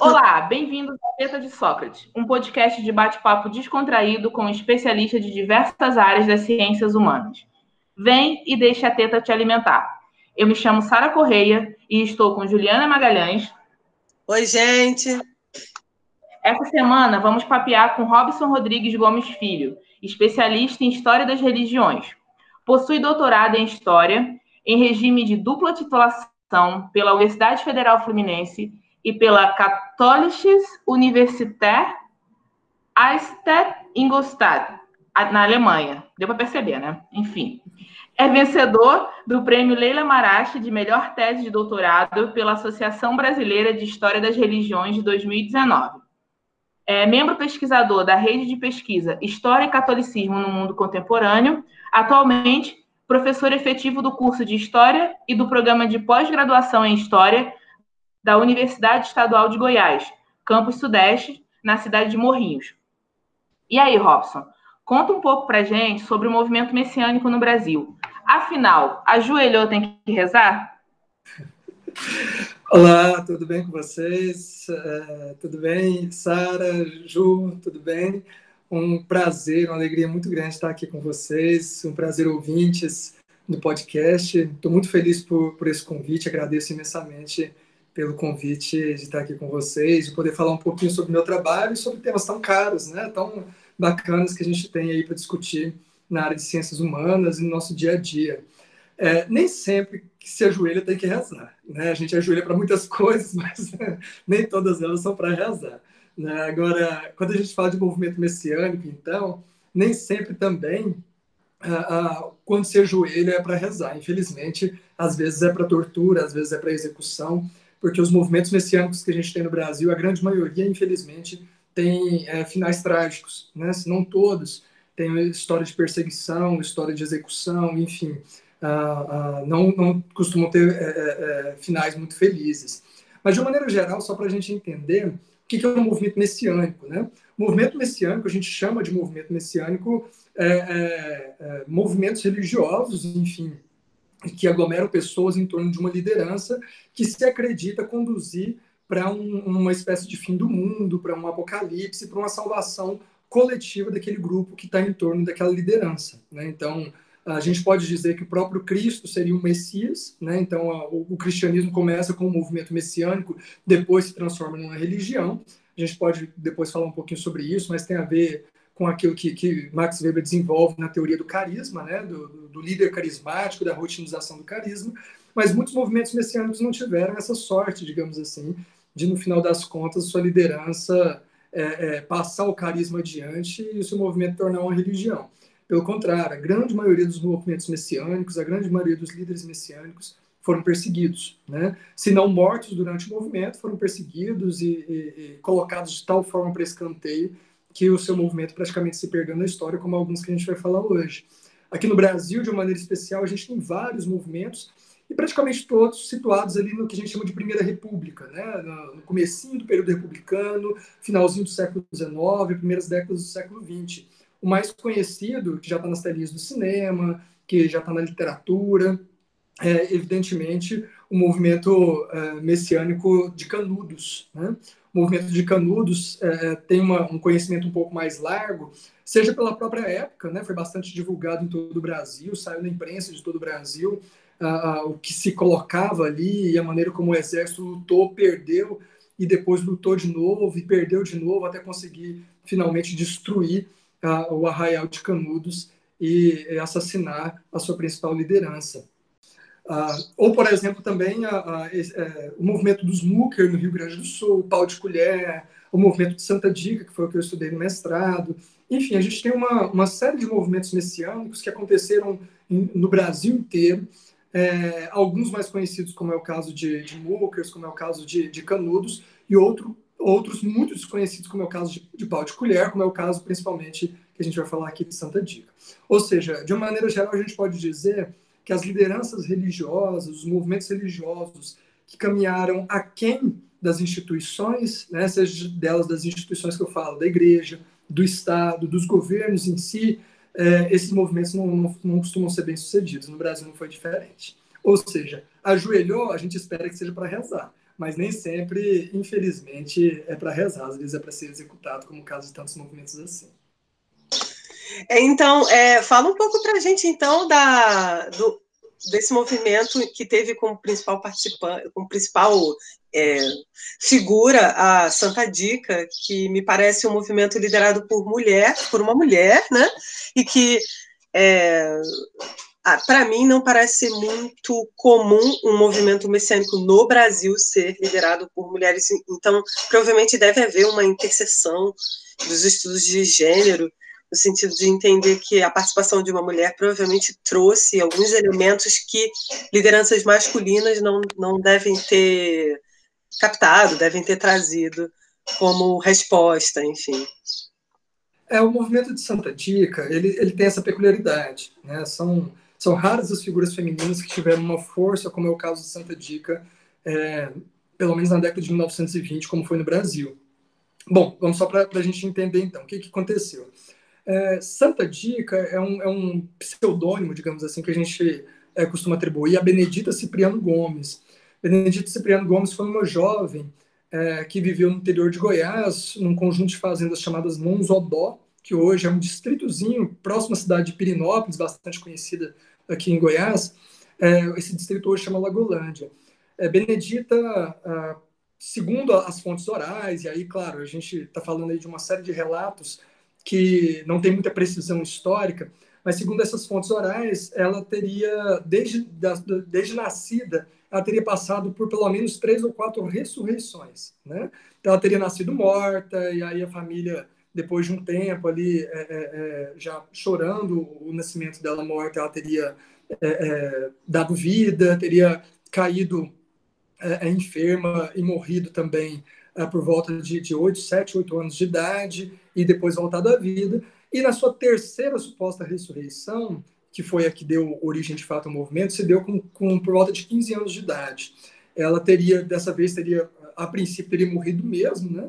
Olá, bem-vindos ao Teta de Sócrates, um podcast de bate-papo descontraído com especialistas de diversas áreas das ciências humanas. Vem e deixe a teta te alimentar. Eu me chamo Sara Correia e estou com Juliana Magalhães. Oi, gente! Essa semana vamos papear com Robson Rodrigues Gomes Filho, especialista em História das Religiões. Possui doutorado em História, em regime de dupla titulação pela Universidade Federal Fluminense e pela Katholisches Universität Eichstätt Ingolstadt, na Alemanha. Deu para perceber, né? Enfim. É vencedor do prêmio Leila Marache de melhor tese de doutorado pela Associação Brasileira de História das Religiões de 2019. É membro pesquisador da rede de pesquisa História e Catolicismo no Mundo Contemporâneo. Atualmente, professor efetivo do curso de História e do programa de pós-graduação em História da Universidade Estadual de Goiás, campus Sudeste, na cidade de Morrinhos. E aí, Robson, conta um pouco para gente sobre o movimento messiânico no Brasil. Afinal, ajoelhou tem que rezar? Olá, tudo bem com vocês? É, tudo bem? Sara, Ju, tudo bem? Um prazer, uma alegria muito grande estar aqui com vocês. Um prazer ouvintes do podcast. Estou muito feliz por, por esse convite, agradeço imensamente pelo convite de estar aqui com vocês, de poder falar um pouquinho sobre o meu trabalho e sobre temas tão caros, né? tão bacanas que a gente tem aí para discutir na área de ciências humanas e no nosso dia a dia. É, nem sempre que se ajoelha tem que rezar. Né? A gente ajoelha para muitas coisas, mas nem todas elas são para rezar. Né? Agora, quando a gente fala de movimento messiânico, então, nem sempre também ah, ah, quando se ajoelha é para rezar. Infelizmente, às vezes é para tortura, às vezes é para execução porque os movimentos messiânicos que a gente tem no Brasil, a grande maioria, infelizmente, tem é, finais trágicos, né? se não todos, tem história de perseguição, história de execução, enfim, não, não costumam ter é, é, finais muito felizes. Mas, de uma maneira geral, só para a gente entender o que é um movimento messiânico. Né? O movimento messiânico, a gente chama de movimento messiânico é, é, é, movimentos religiosos, enfim, que aglomeram pessoas em torno de uma liderança que se acredita conduzir para um, uma espécie de fim do mundo, para um apocalipse, para uma salvação coletiva daquele grupo que está em torno daquela liderança. Né? Então, a gente pode dizer que o próprio Cristo seria o Messias, né? então a, o, o, cristianismo começa com um movimento messiânico, depois se transforma numa religião. A gente pode depois falar um pouquinho sobre isso, mas tem a ver com aquilo que, que Max Weber desenvolve na teoria do carisma, né, do, do, líder carismático, da rotinização do carisma, mas muitos movimentos messiânicos não tiveram essa sorte, digamos assim, de no final das contas sua liderança é, é, passar o carisma adiante e o seu movimento tornar uma religião. Pelo contrário, a grande maioria dos movimentos messiânicos, a grande maioria dos líderes messiânicos foram perseguidos, né? Se não mortos durante o movimento, foram perseguidos e, e, e colocados de tal forma para escanteio que o seu movimento praticamente se perdeu na história, como alguns que a gente vai falar hoje. Aqui no Brasil, de uma maneira especial, a gente tem vários movimentos e praticamente todos situados ali no que a gente chama de Primeira República, né? no comecinho do período republicano, finalzinho do século XIX, primeiras décadas do século XX. O mais conhecido, que já está nas telinhas do cinema, que já está na literatura, é, evidentemente, o movimento é, messiânico de Canudos. Né? O movimento de Canudos é, tem uma, um conhecimento um pouco mais largo, seja pela própria época, né? foi bastante divulgado em todo o Brasil, saiu na imprensa de todo o Brasil, o que se colocava ali e a maneira como o exército lutou, perdeu, e depois lutou de novo e perdeu de novo até conseguir finalmente destruir o arraial de Canudos e assassinar a sua principal liderança. Uh, ou, por exemplo, também a, a, a, é, o movimento dos Mooker no Rio Grande do Sul, o pau de colher, o movimento de Santa Dica, que foi o que eu estudei no mestrado. Enfim, a gente tem uma, uma série de movimentos messiânicos que aconteceram em, no Brasil inteiro, é, alguns mais conhecidos, como é o caso de, de Mookers, como é o caso de, de Canudos, e outro, outros muito desconhecidos, como é o caso de, de pau de colher, como é o caso principalmente que a gente vai falar aqui de Santa Dica. Ou seja, de uma maneira geral, a gente pode dizer que as lideranças religiosas, os movimentos religiosos que caminharam aquém das instituições, né, seja delas das instituições que eu falo, da igreja, do Estado, dos governos em si, é, esses movimentos não, não, não costumam ser bem sucedidos. No Brasil não foi diferente. Ou seja, ajoelhou, a gente espera que seja para rezar. mas nem sempre, infelizmente, é para rezar, às vezes é para ser executado, como o caso de tantos movimentos assim. Então, é, fala um pouco para a gente, então, da, do, desse movimento que teve como principal participante, como principal é, figura a Santa Dica, que me parece um movimento liderado por mulher, por uma mulher, né? E que é, para mim não parece muito comum um movimento messiânico no Brasil ser liderado por mulheres. Então, provavelmente deve haver uma interseção dos estudos de gênero no sentido de entender que a participação de uma mulher provavelmente trouxe alguns elementos que lideranças masculinas não, não devem ter captado, devem ter trazido como resposta, enfim. É, o movimento de Santa Dica, ele, ele tem essa peculiaridade, né? São, são raras as figuras femininas que tiveram uma força, como é o caso de Santa Dica, é, pelo menos na década de 1920, como foi no Brasil. Bom, vamos só para a gente entender então o que, que aconteceu. É, Santa Dica é um, é um pseudônimo, digamos assim, que a gente é, costuma atribuir a Benedita Cipriano Gomes. Benedita Cipriano Gomes foi uma jovem é, que viveu no interior de Goiás, num conjunto de fazendas chamadas Monzodó, que hoje é um distritozinho próximo à cidade de Pirinópolis, bastante conhecida aqui em Goiás. É, esse distrito hoje chama Lagolândia. É, Benedita, segundo as fontes orais, e aí, claro, a gente está falando aí de uma série de relatos que não tem muita precisão histórica, mas segundo essas fontes orais, ela teria, desde, desde nascida, ela teria passado por pelo menos três ou quatro ressurreições, né? Então, ela teria nascido morta, e aí a família, depois de um tempo ali, é, é, é já chorando o nascimento dela morta, ela teria é, é dado vida, teria caído é, enferma e morrido também por volta de, de 8, 7, 8 anos de idade, e depois voltado à vida. E na sua terceira suposta ressurreição, que foi a que deu origem de fato ao movimento, se deu com, com por volta de 15 anos de idade. Ela teria, dessa vez, teria, a princípio, teria morrido mesmo, né?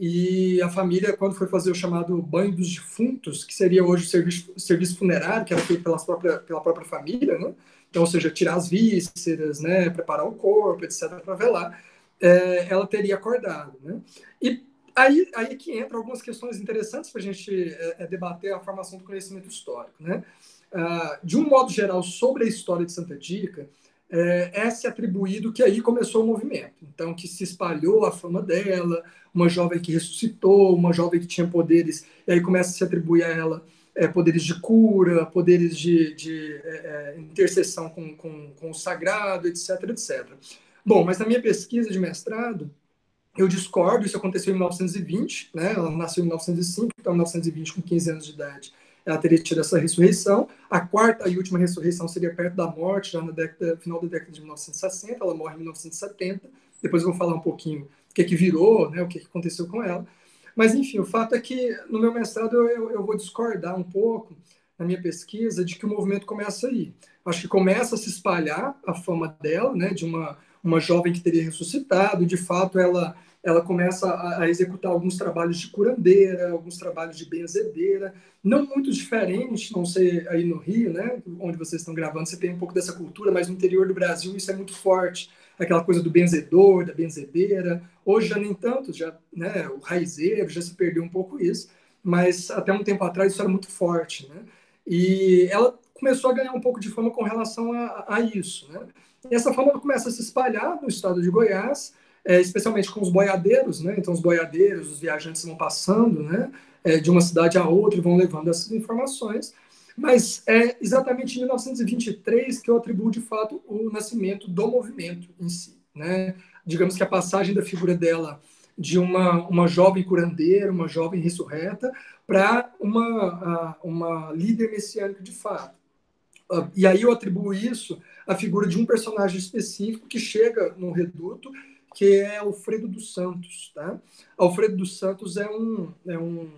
E a família, quando foi fazer o chamado banho dos defuntos, que seria hoje o serviço, serviço funerário, que era feito pela própria, pela própria família, né? Então, ou seja, tirar as vísceras, né? Preparar o corpo, etc., para velar, é, ela teria acordado, né? E Aí, aí que entra algumas questões interessantes para a gente é, é, debater a formação do conhecimento histórico. Né? Ah, de um modo geral, sobre a história de Santa Dica, é, é se atribuído que aí começou o movimento. Então, que se espalhou a fama dela, uma jovem que ressuscitou, uma jovem que tinha poderes, e aí começa a se atribuir a ela é, poderes de cura, poderes de, de é, é intercessão com, com, com o sagrado, etc, etc. Bom, mas na minha pesquisa de mestrado, eu discordo, isso aconteceu em 1920, né? ela nasceu em 1905, então em 1920, com 15 anos de idade, ela teria tido essa ressurreição. A quarta e última ressurreição seria perto da morte, já no final da década de 1960, ela morre em 1970. Depois eu vou falar um pouquinho o que, é que virou, né? o que, é que aconteceu com ela. Mas, enfim, o fato é que no meu mestrado eu, eu, vou discordar um pouco na minha pesquisa de que o movimento começa aí. Acho que começa a se espalhar a fama dela, né, de uma, uma jovem que teria ressuscitado, de fato ela ela começa a, a, executar alguns trabalhos de curandeira, alguns trabalhos de benzedeira, não muito diferente, não sei aí no Rio, né, onde vocês estão gravando, você tem um pouco dessa cultura, mas no interior do Brasil isso é muito forte, aquela coisa do benzedor, da benzedeira. Hoje já nem tanto, já, né, o raizeiro já se perdeu um pouco isso, mas até um tempo atrás isso era muito forte, né? E ela começou a ganhar um pouco de fama com relação a, a isso, né? E essa fama começa a se espalhar no estado de Goiás, é, especialmente com os boiadeiros, né? Então, os boiadeiros, os viajantes vão passando, né? É, de uma cidade a outra e vão levando essas informações. Mas é exatamente em 1923 que eu atribuo, de fato, o nascimento do movimento em si, né? Digamos que a passagem da figura dela de uma, uma jovem curandeira, uma jovem ressurreta, para uma, uma líder messiânica de fato. Ah, e aí eu atribuo isso à figura de um personagem específico que chega no reduto que é Alfredo dos Santos. Tá? Alfredo dos Santos é um, é um,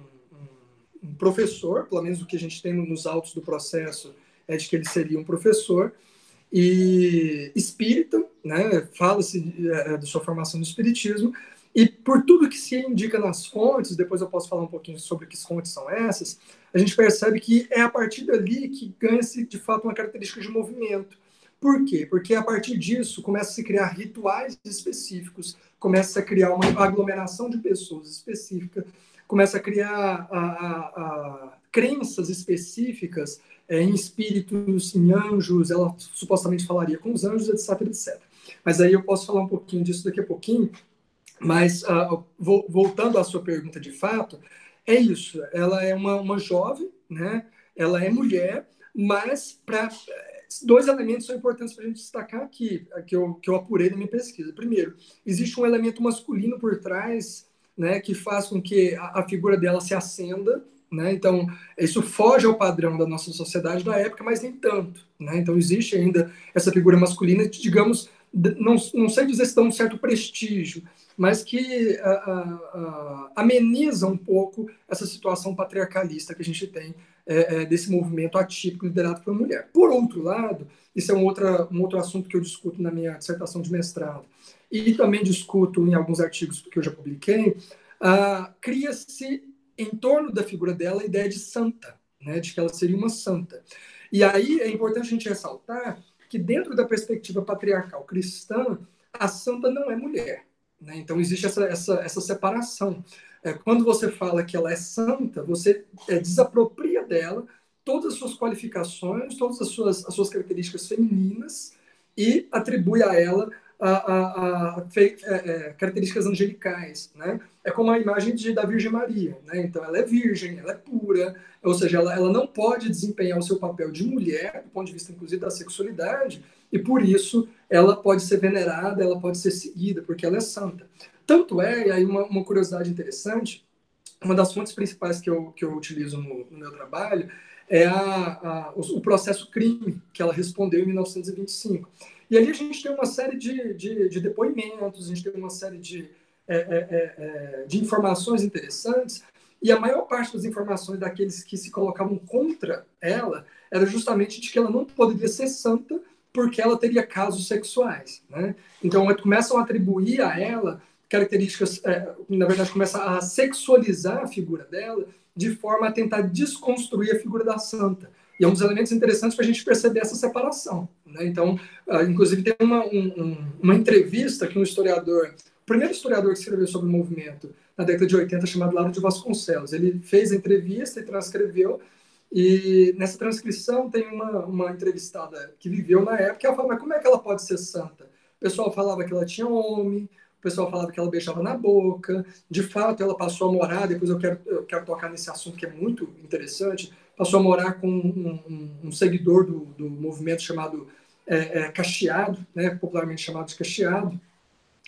um professor, pelo menos o que a gente tem nos autos do processo é de que ele seria um professor, e espírita, né? fala-se é, de sua formação no espiritismo, e por tudo que se indica nas fontes, depois eu posso falar um pouquinho sobre que fontes são essas, a gente percebe que é a partir dali que ganha-se de fato uma característica de movimento Por quê? Porque a partir disso começa a se criar rituais específicos, começa a criar uma aglomeração de pessoas específica, começa a criar a, a, a crenças específicas é, em espíritos, em anjos, ela supostamente falaria com os anjos, etc, etc. Mas aí eu posso falar um pouquinho disso daqui a pouquinho, mas uh, voltando à sua pergunta de fato, é isso, ela é uma, uma jovem, né? ela é mulher, mas para dois elementos são importantes para a gente destacar aqui, que eu, que eu apurei na minha pesquisa. Primeiro, existe um elemento masculino por trás, né, que faz com que a, a figura dela se acenda, né? Então, isso foge ao padrão da nossa sociedade da época, mas nem tanto. Né? Então, existe ainda essa figura masculina, digamos, não, não sei dizer se dá um certo prestígio, mas que a, a, a, ameniza um pouco essa situação patriarcalista que a gente tem é, é, desse movimento atípico liderado por mulher. Por outro lado, isso é um, outra, um outro assunto que eu discuto na minha dissertação de mestrado e também discuto em alguns artigos que eu já publiquei, ah, cria-se em torno da figura dela a ideia de santa, né, de que ela seria uma santa. E aí é importante a gente ressaltar que dentro da perspectiva patriarcal cristã, a santa não é mulher. Né? Então existe essa, essa, essa separação. É, quando você fala que ela é santa, você é, desapropria dela todas as suas qualificações, todas as suas, as suas características femininas e atribui a ela a, a, a é, é, características angelicais, né? É como a imagem de, da Virgem Maria, né? Então ela é virgem, ela é pura, ou seja, ela, ela não pode desempenhar o seu papel de mulher, do ponto de vista inclusive da sexualidade, e por isso ela pode ser venerada, ela pode ser seguida, porque ela é santa. Tanto é, e aí uma, uma curiosidade interessante, uma das fontes principais que eu, que eu utilizo no, no meu trabalho é a, a, o, o processo crime que ela respondeu em 1925. E ali a gente tem uma série de, de, de depoimentos, a gente tem uma série de, é, é, é, é, de informações interessantes, e a maior parte das informações daqueles que se colocavam contra ela era justamente de que ela não poderia ser santa porque ela teria casos sexuais. Né? Então, começam a atribuir a ela características, é, na verdade, começa a sexualizar a figura dela de forma a tentar desconstruir a figura da santa. E é um dos elementos interessantes para a gente perceber essa separação. Né? Então, uh, inclusive, tem uma, um, uma entrevista que um historiador, o primeiro historiador que escreveu sobre o movimento na década de 80, chamado Laro de Vasconcelos, ele fez a entrevista e transcreveu, e nessa transcrição tem uma, uma entrevistada que viveu na época, e ela fala, mas como é que ela pode ser santa? O pessoal falava que ela tinha homem, o pessoal falava que ela beijava na boca, de fato ela passou a morar, depois eu quero, eu quero tocar nesse assunto que é muito interessante, passou a morar com um, um, um seguidor do, do, movimento chamado é, é, Cacheado, né, popularmente chamado de Cacheado,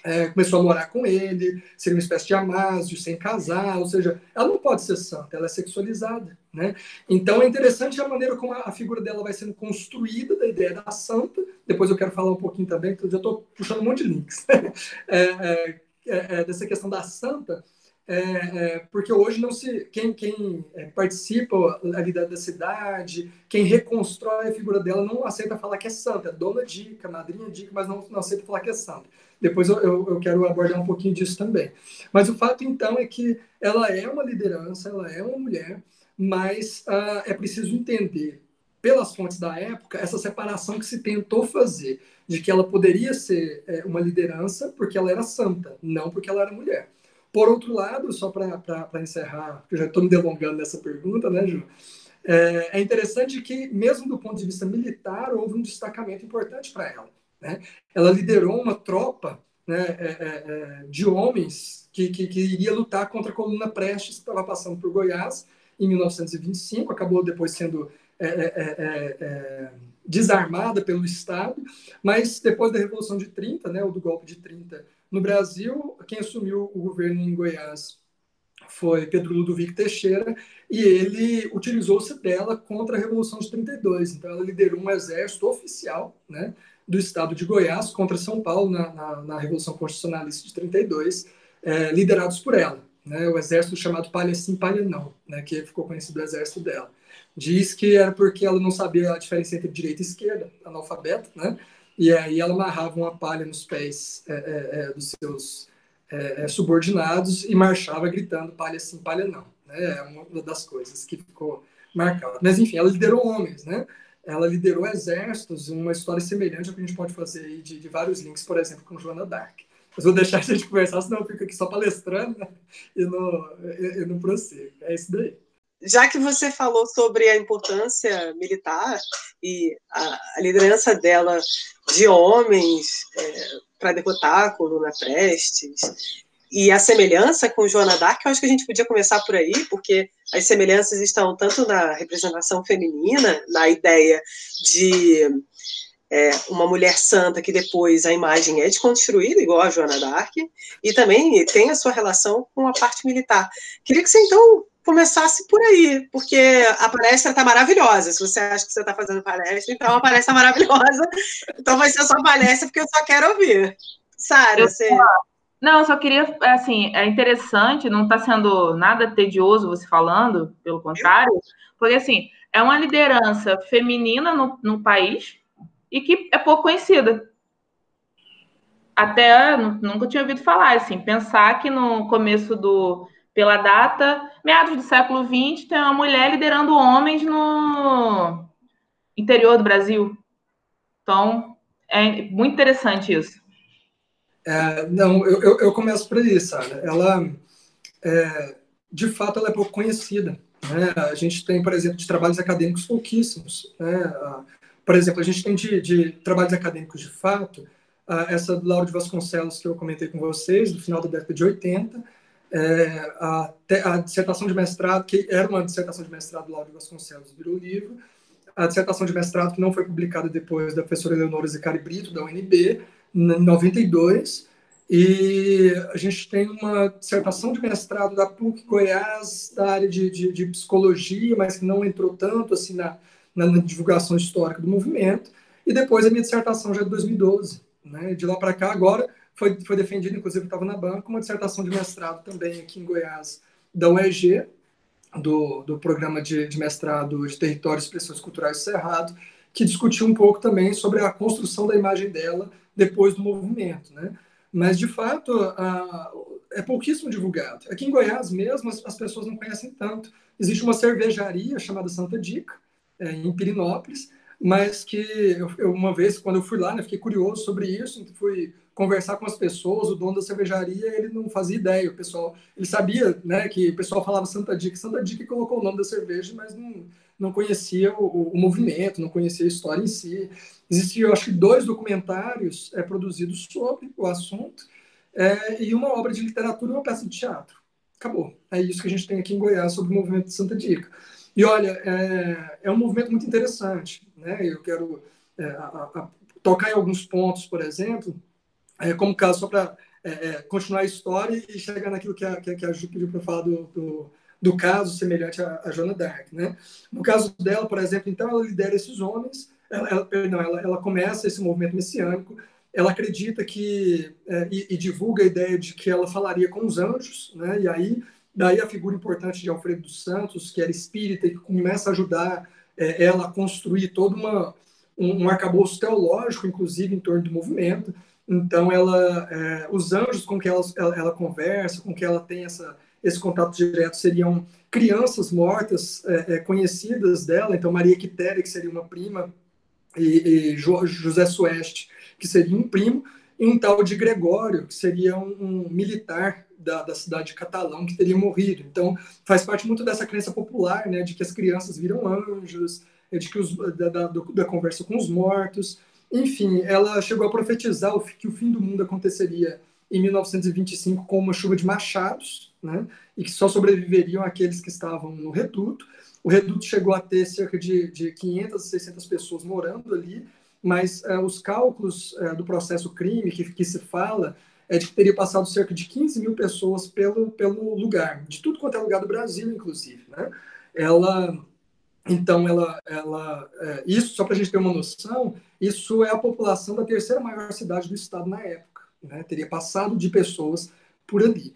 é, começou a morar com ele, seria uma espécie de amásio, sem casar, ou seja, ela não pode ser santa, ela é sexualizada, né? Então é interessante a maneira como a, figura dela vai sendo construída, da ideia da santa, depois eu quero falar um pouquinho também, porque eu já estou puxando um monte de links, é, é, é, é, dessa questão da santa, é, porque hoje não se quem, quem participa da, da, cidade, quem reconstrói a figura dela não aceita falar que é santa, é dona dica, madrinha dica, mas não, não aceita falar que é santa. Depois eu, eu, quero abordar um pouquinho disso também. Mas o fato então é que ela é uma liderança, ela é uma mulher, mas uh, é preciso entender pelas fontes da época essa separação que se tentou fazer de que ela poderia ser é, uma liderança porque ela era santa, não porque ela era mulher. Por outro lado, só para encerrar, porque eu já estou me delongando nessa pergunta, né, Ju? É, é, interessante que, mesmo do ponto de vista militar, houve um destacamento importante para ela. Né? Ela liderou uma tropa né, é, é, é de homens que, que, que, iria lutar contra a coluna Prestes, que estava passando por Goiás em 1925, acabou depois sendo é, é, desarmada pelo Estado, mas depois da Revolução de 30, né, ou do golpe de 30, no Brasil, quem assumiu o governo em Goiás foi Pedro Ludovico Teixeira, e ele utilizou-se dela contra a Revolução de 32. Então, ela liderou um exército oficial né, do estado de Goiás contra São Paulo na, na, na Revolução Constitucionalista de 32, é, liderados por ela. Né, o exército chamado Palha Sim, Palha Não, né, que ficou conhecido o exército dela. Diz que era porque ela não sabia a diferença entre direita e esquerda, analfabeta, né? E aí ela amarrava uma palha nos pés é, é, é dos seus é, é, subordinados e marchava gritando palha sim, palha não. Né? É uma das coisas que ficou marcada. Mas, enfim, ela liderou homens, né? Ela liderou exércitos, uma história semelhante ao que a gente pode fazer aí de, de vários links, por exemplo, com Joana Dark. Mas vou deixar a gente conversar, senão eu fico aqui só palestrando né? e, não, e, e não prossigo. É isso daí já que você falou sobre a importância militar e a, a liderança dela de homens é, para derrotar a coluna Prestes e a semelhança com Joana Dark, eu acho que a gente podia começar por aí, porque as semelhanças estão tanto na representação feminina, na ideia de é, uma mulher santa que depois a imagem é desconstruída, igual a Joana Dark, e também tem a sua relação com a parte militar. Queria que você, então, começasse por aí, porque a palestra está maravilhosa. Se você acha que você está fazendo palestra, então a palestra é maravilhosa. Então vai ser a sua palestra, porque eu só quero ouvir. Sara, você. Não, só queria, assim, é interessante, não está sendo nada tedioso você falando, pelo contrário, porque, assim, é uma liderança feminina no, no país e que é pouco conhecida. Até nunca tinha ouvido falar, assim, pensar que no começo do pela data, meados do século XX, tem uma mulher liderando homens no interior do Brasil. Então, é muito interessante isso. É, não, eu, eu, eu, começo por isso, Sara. Ela, é, de fato, ela é pouco conhecida. Né? A gente tem, por exemplo, de trabalhos acadêmicos pouquíssimos. Né? Por exemplo, a gente tem de, de trabalhos acadêmicos de fato, essa do Lauro de Vasconcelos que eu comentei com vocês, do final da década de 80, é, a, a, dissertação de mestrado, que era uma dissertação de mestrado do Lauro Vasconcelos, virou livro, a dissertação de mestrado que não foi publicada depois da professora Eleonora Zicari Brito, da UNB, 92, e a gente tem uma dissertação de mestrado da PUC Goiás, da área de, de, de psicologia, mas que não entrou tanto assim na, na, divulgação histórica do movimento, e depois a minha dissertação já é de 2012. Né? De lá para cá, agora, foi, foi defendido, inclusive estava na banca, uma dissertação de mestrado também aqui em Goiás, da UEG, do, do programa de, de mestrado de Territórios e Expressões Culturais do Cerrado, que discutiu um pouco também sobre a construção da imagem dela depois do movimento, né? Mas, de fato, a, é pouquíssimo divulgado. Aqui em Goiás mesmo, as, as, pessoas não conhecem tanto. Existe uma cervejaria chamada Santa Dica, é, em Pirinópolis, mas que eu, uma vez, quando eu fui lá, né, fiquei curioso sobre isso, fui conversar com as pessoas, o dono da cervejaria, ele não fazia ideia, o pessoal, ele sabia, né, que o pessoal falava Santa Dica, Santa Dica colocou o nome da cerveja, mas não, não conhecia o, o movimento, não conhecia a história em si. Existiam, acho que, dois documentários é, produzidos sobre o assunto, é, e uma obra de literatura e uma peça de teatro. Acabou. É isso que a gente tem aqui em Goiás sobre o movimento de Santa Dica. E olha, é, é um movimento muito interessante, né? Eu quero é, a, a, tocar em alguns pontos, por exemplo, é, como caso, só para é, é, continuar a história e chegar naquilo que a, que a Ju pediu para falar do, do, do, caso semelhante a, a Joana Dark. Né? No caso dela, por exemplo, então, ela lidera esses homens, ela, ela, perdão, ela, ela começa esse movimento messiânico, ela acredita que, é, e, e, divulga a ideia de que ela falaria com os anjos, né? e aí, daí a figura importante de Alfredo dos Santos, que era espírita e que começa a ajudar é, ela a construir todo uma, um, um arcabouço teológico, inclusive, em torno do movimento, então, ela, é, os anjos com que ela, ela, ela, conversa, com que ela tem essa, esse contato direto, seriam crianças mortas é, é, conhecidas dela. Então, Maria Quitéria, que seria uma prima, e, e José Sueste, que seria um primo, e um tal de Gregório, que seria um, um militar da, da, cidade de Catalão, que teria morrido. Então, faz parte muito dessa crença popular, né, de que as crianças viram anjos, de que os, da, da, da conversa com os mortos. Enfim, ela chegou a profetizar que o fim do mundo aconteceria em 1925 com uma chuva de machados, né? E que só sobreviveriam aqueles que estavam no reduto. O reduto chegou a ter cerca de, de 500, 600 pessoas morando ali, mas é, os cálculos é, do processo crime que, que se fala é de que teria passado cerca de 15 mil pessoas pelo, pelo lugar, de tudo quanto é lugar do Brasil, inclusive. Né? Ela então, ela, ela, é, isso, só para a gente ter uma noção, isso é a população da terceira maior cidade do estado na época. Né? Teria passado de pessoas por ali.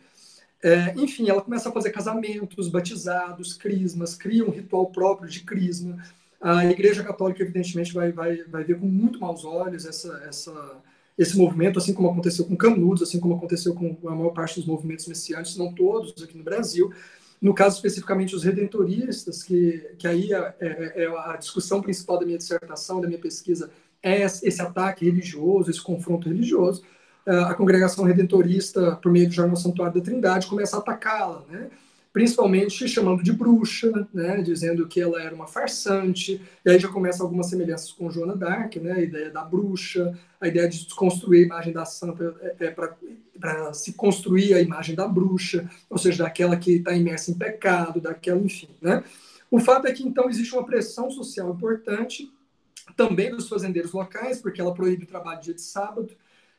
É, enfim, ela começa a fazer casamentos, batizados, crismas, cria um ritual próprio de crisma. A Igreja Católica, evidentemente, vai, vai, vai ver com muito maus olhos essa, essa, esse movimento, assim como aconteceu com Canudos, assim como aconteceu com a maior parte dos movimentos messiânicos, não todos aqui no Brasil. No caso, especificamente, os redentoristas, que, que aí é, é, é a discussão principal da minha dissertação, da minha pesquisa, é esse ataque religioso, esse confronto religioso. A congregação redentorista, por meio do Jornal Santuário da Trindade, começa a atacá-la, né? principalmente chamando de bruxa, né, dizendo que ela era uma farsante, e aí já começa algumas semelhanças com Joana d'Arc, né, a ideia da bruxa, a ideia de desconstruir a imagem da santa é, é para se construir a imagem da bruxa, ou seja, daquela que está imersa em pecado, daquela, enfim. Né? O fato é que, então, existe uma pressão social importante, também dos fazendeiros locais, porque ela proíbe o trabalho dia de sábado,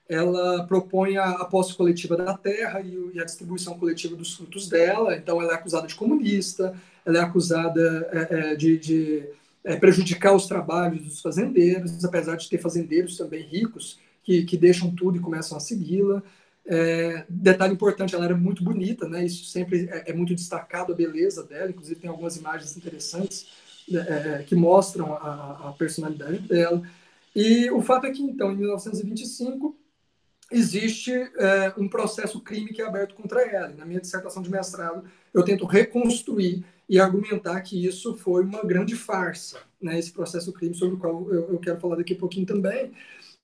ela propõe a, a posse coletiva da terra e, e, a distribuição coletiva dos frutos dela. Então, ela é acusada de comunista, ela é acusada é, é, de, de é, prejudicar os trabalhos dos fazendeiros, apesar de ter fazendeiros também ricos que, que deixam tudo e começam a segui-la. É, detalhe importante, ela era muito bonita, né? Isso sempre é, é muito destacado a beleza dela. Inclusive tem algumas imagens interessantes né, é, que mostram a, a personalidade dela. E o fato é que então, em 1925 existe é, um processo crime que é aberto contra ela. Na minha dissertação de mestrado, eu tento reconstruir e argumentar que isso foi uma grande farsa, né, esse processo crime, sobre o qual eu, eu quero falar daqui a pouquinho também.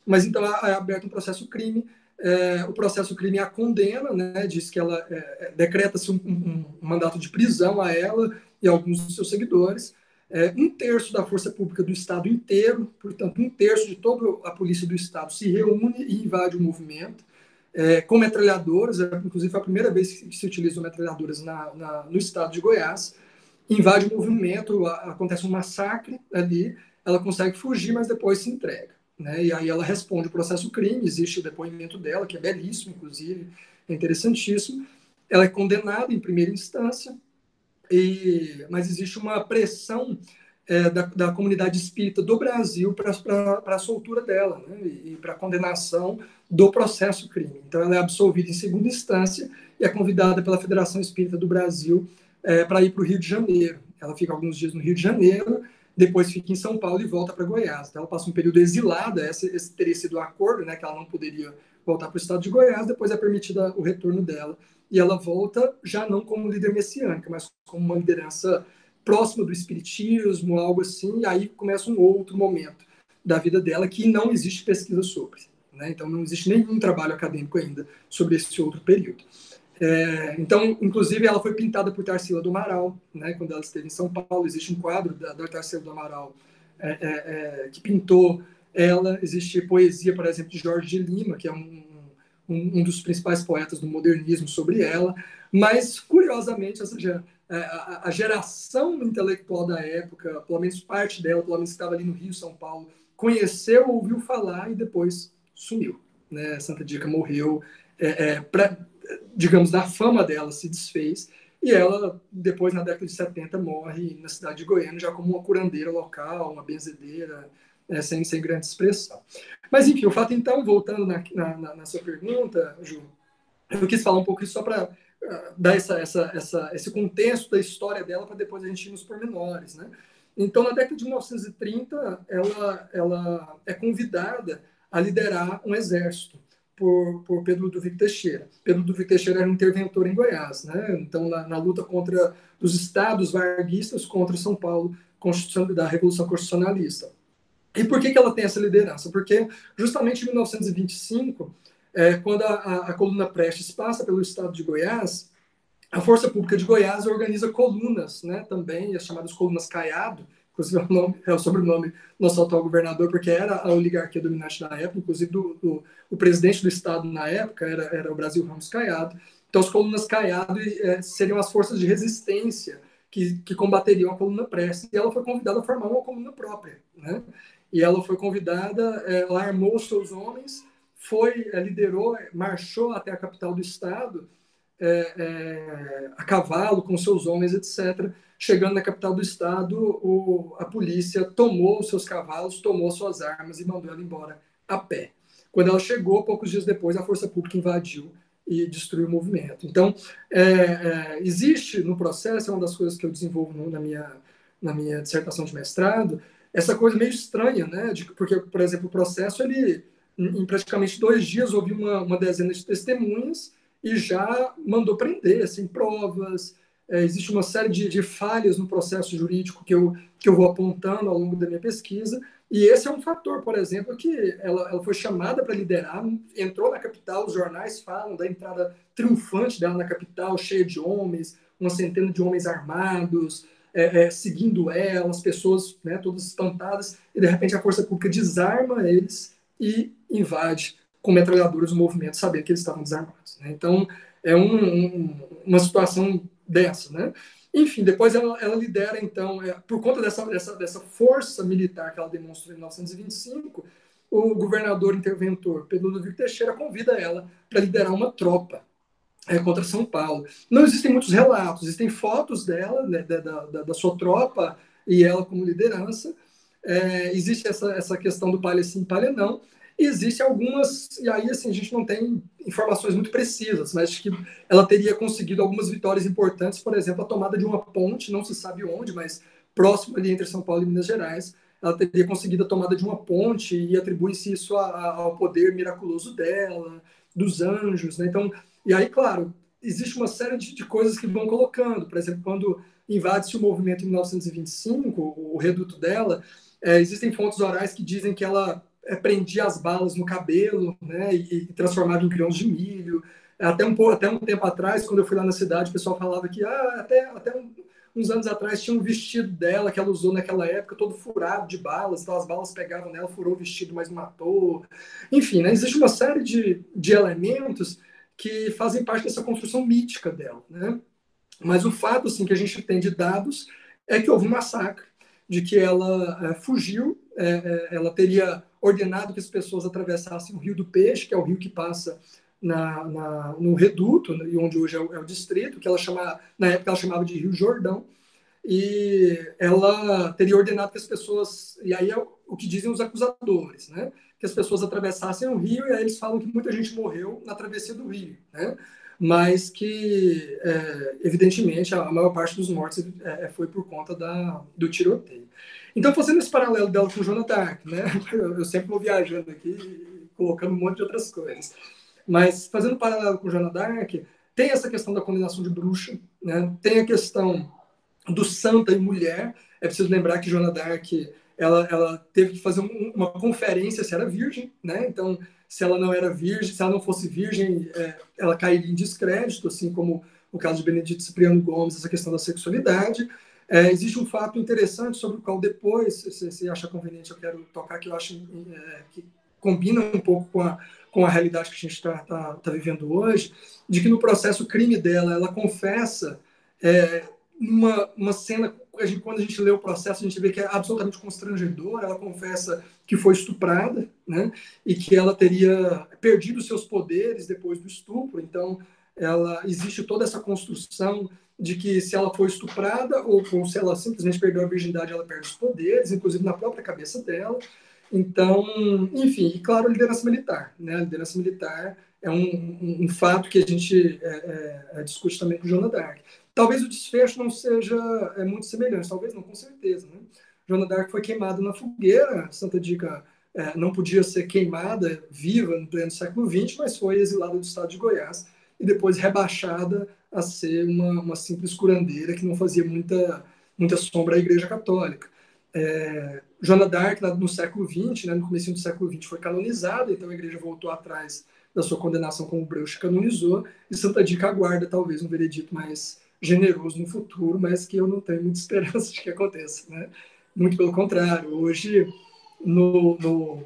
Mas então é aberto um processo crime, é, o processo crime a condena, né, diz que ela é, é decreta-se um, um, um mandato de prisão a ela e a alguns dos seus seguidores, é, um terço da força pública do Estado inteiro, portanto, um terço de toda a polícia do Estado se reúne e invade o movimento, é, com metralhadoras, é, inclusive foi a primeira vez que se utilizam metralhadoras na, na, no estado de Goiás, invade o movimento, a, acontece um massacre ali, ela consegue fugir, mas depois se entrega. Né? E aí ela responde o processo crime, existe o depoimento dela, que é belíssimo, inclusive, é interessantíssimo. Ela é condenada em primeira instância, e, mas existe uma pressão é, da, da, comunidade espírita do Brasil para a soltura dela né, e, e para a condenação do processo crime. Então, ela é absolvida em segunda instância e é convidada pela Federação Espírita do Brasil é, para ir para o Rio de Janeiro. Ela fica alguns dias no Rio de Janeiro, depois fica em São Paulo e volta para Goiás. Então, ela passa um período exilada, esse, esse teria sido o acordo, né, que ela não poderia voltar para o estado de Goiás, depois é permitida o retorno dela e ela volta já não como líder messiânica, mas como uma liderança próxima do espiritismo, algo assim, e aí começa um outro momento da vida dela que não existe pesquisa sobre. Né? Então, não existe nenhum trabalho acadêmico ainda sobre esse outro período. É, então, inclusive, ela foi pintada por Tarsila do Amaral, né? quando ela esteve em São Paulo. Existe um quadro da, da Tarsila do Amaral é, é, é que pintou ela. Existe poesia, por exemplo, de Jorge de Lima, que é um um, um, dos principais poetas do modernismo sobre ela, mas curiosamente essa é, a, a, geração intelectual da época, pelo menos parte dela, pelo menos estava ali no Rio, São Paulo, conheceu, ouviu falar e depois sumiu. Né? Santa Dica morreu, é, é, pra, digamos, da fama dela se desfez e ela, depois, na década de 70, morre na cidade de Goiânia, já como uma curandeira local, uma benzedeira, é, sem, sem grande expressão. Mas, enfim, o fato, então, voltando na, na, na sua pergunta, Ju, eu quis falar um pouco isso só para uh, dar essa, essa, essa, esse contexto da história dela, para depois a gente ir nos pormenores, né? Então, na década de 1930, ela, ela é convidada a liderar um exército por, por Pedro Ludovico Teixeira. Pedro Ludovico Teixeira era um interventor em Goiás, né? Então, na, na luta contra os estados varguistas contra São Paulo, da Revolução Constitucionalista. E por que, que ela tem essa liderança? Porque justamente em 1925, é, quando a, a, a coluna Prestes passa pelo estado de Goiás, a Força Pública de Goiás organiza colunas, né, também, as chamadas colunas Caiado, inclusive é o, nome, é o sobrenome nosso atual governador, porque era a oligarquia dominante na época, inclusive do, do, o presidente do estado na época era, era o Brasil Ramos Caiado. Então, as colunas Caiado é, seriam as forças de resistência que, que combateriam a coluna Prestes, e ela foi convidada a formar uma coluna própria, né? E ela foi convidada, é, ela armou seus homens, foi, é, liderou, marchou até a capital do estado, é, é, a cavalo, com seus homens, etc. Chegando na capital do estado, o, a polícia tomou os seus cavalos, tomou suas armas e mandou ela embora a pé. Quando ela chegou, poucos dias depois, a força pública invadiu e destruiu o movimento. Então, é, é, existe no processo, é uma das coisas que eu desenvolvo na minha, na minha dissertação de mestrado, essa coisa meio estranha, né? De, porque, por exemplo, o processo, ele, em, praticamente dois dias, houve uma, uma dezena de testemunhas e já mandou prender, assim, provas, é, existe uma série de, de, falhas no processo jurídico que eu, que eu vou apontando ao longo da minha pesquisa, e esse é um fator, por exemplo, que ela, ela foi chamada para liderar, entrou na capital, os jornais falam da entrada triunfante dela na capital, cheia de homens, uma centena de homens armados, é, é, seguindo ela, as pessoas né, todas espantadas, e de repente a força pública desarma eles e invade com metralhadoras o movimento, sabendo que eles estavam desarmados. Né? Então, é um, um, uma situação dessa, né? Enfim, depois ela, ela lidera, então, é, por conta dessa, dessa, dessa força militar que ela demonstrou em 1925, o governador interventor Pedro Ludwig Teixeira convida ela para liderar uma tropa é, contra São Paulo. Não existem muitos relatos, existem fotos dela, né, da, da, da, sua tropa e ela como liderança. É, existe essa, essa questão do palha sim, palha não, Existem algumas, e aí assim, a gente não tem informações muito precisas, mas que ela teria conseguido algumas vitórias importantes, por exemplo, a tomada de uma ponte, não se sabe onde, mas próximo ali entre São Paulo e Minas Gerais, ela teria conseguido a tomada de uma ponte e atribui-se isso a, a, ao poder miraculoso dela, dos anjos, né? Então, e aí, claro, existe uma série de, de coisas que vão colocando, por exemplo, quando invade-se o movimento em 1925, o, o reduto dela, é, existem fontes orais que dizem que ela é, prendia as balas no cabelo, né, e, e, transformava em grãos de milho. Até um, até um tempo atrás, quando eu fui lá na cidade, o pessoal falava que ah, até, até um, uns anos atrás tinha um vestido dela que ela usou naquela época, todo furado de balas, então as balas pegavam nela, furou o vestido, mas matou. Enfim, né, existe uma série de, de elementos que fazem parte dessa construção mítica dela. Né? Mas o fato assim, que a gente tem de dados é que houve um massacre, de que ela é, fugiu, é, ela teria ordenado que as pessoas atravessassem o Rio do Peixe, que é o rio que passa na, na, no Reduto, né, e onde hoje é o, é o, distrito, que ela chama, na época ela chamava de Rio Jordão, e ela teria ordenado que as pessoas, e aí é o, o que dizem os acusadores, né? Que as pessoas atravessassem o rio, e aí eles falam que muita gente morreu na travessia do rio, né? mas que, é, evidentemente, a maior parte dos mortos é, foi por conta da, do tiroteio. Então, fazendo esse paralelo dela com Joana Dark, né? Eu sempre vou viajando aqui, colocando um monte de outras coisas. Mas, fazendo paralelo com Joana Dark, tem essa questão da condenação de bruxa, né? Tem a questão do santa e mulher. É preciso lembrar que Joana ela, ela teve que fazer um, uma conferência se era virgem, né? Então, se ela não era virgem, se ela não fosse virgem, é, ela cairia em descrédito, assim como o caso de Benedito Cipriano Gomes, essa questão da sexualidade. É, existe um fato interessante sobre o qual depois, se você acha conveniente, eu quero tocar, que eu acho é, que combina um pouco com a, com a realidade que a gente está tá, tá vivendo hoje, de que no processo crime dela, ela confessa é, uma, uma cena, a gente, quando a gente lê o processo, a gente vê que é absolutamente constrangedora, ela confessa que foi estuprada, né, e que ela teria perdido seus poderes depois do estupro, então ela existe toda essa construção de que se ela foi estuprada ou, ou se ela simplesmente perdeu a virgindade, ela perde os poderes, inclusive na própria cabeça dela. Então, enfim, e claro, a liderança militar. Né? A liderança militar é um, um, um fato que a gente é, é, é discute também com Joana Dark. Talvez o desfecho não seja é, muito semelhante, talvez não, com certeza. Né? Joana Dark foi queimada na fogueira, Santa Dica é, não podia ser queimada viva no pleno século XX, mas foi exilada do estado de Goiás e depois rebaixada a ser uma, uma simples curandeira que não fazia muita, muita sombra à Igreja Católica. É, Joana d'Arc, no século XX, né, no começo do século XX, foi canonizada, então a Igreja voltou atrás da sua condenação como Breuch canonizou, e Santa Dica aguarda talvez um veredito mais generoso no futuro, mas que eu não tenho muita esperança de que aconteça. Né? Muito pelo contrário, hoje, no, no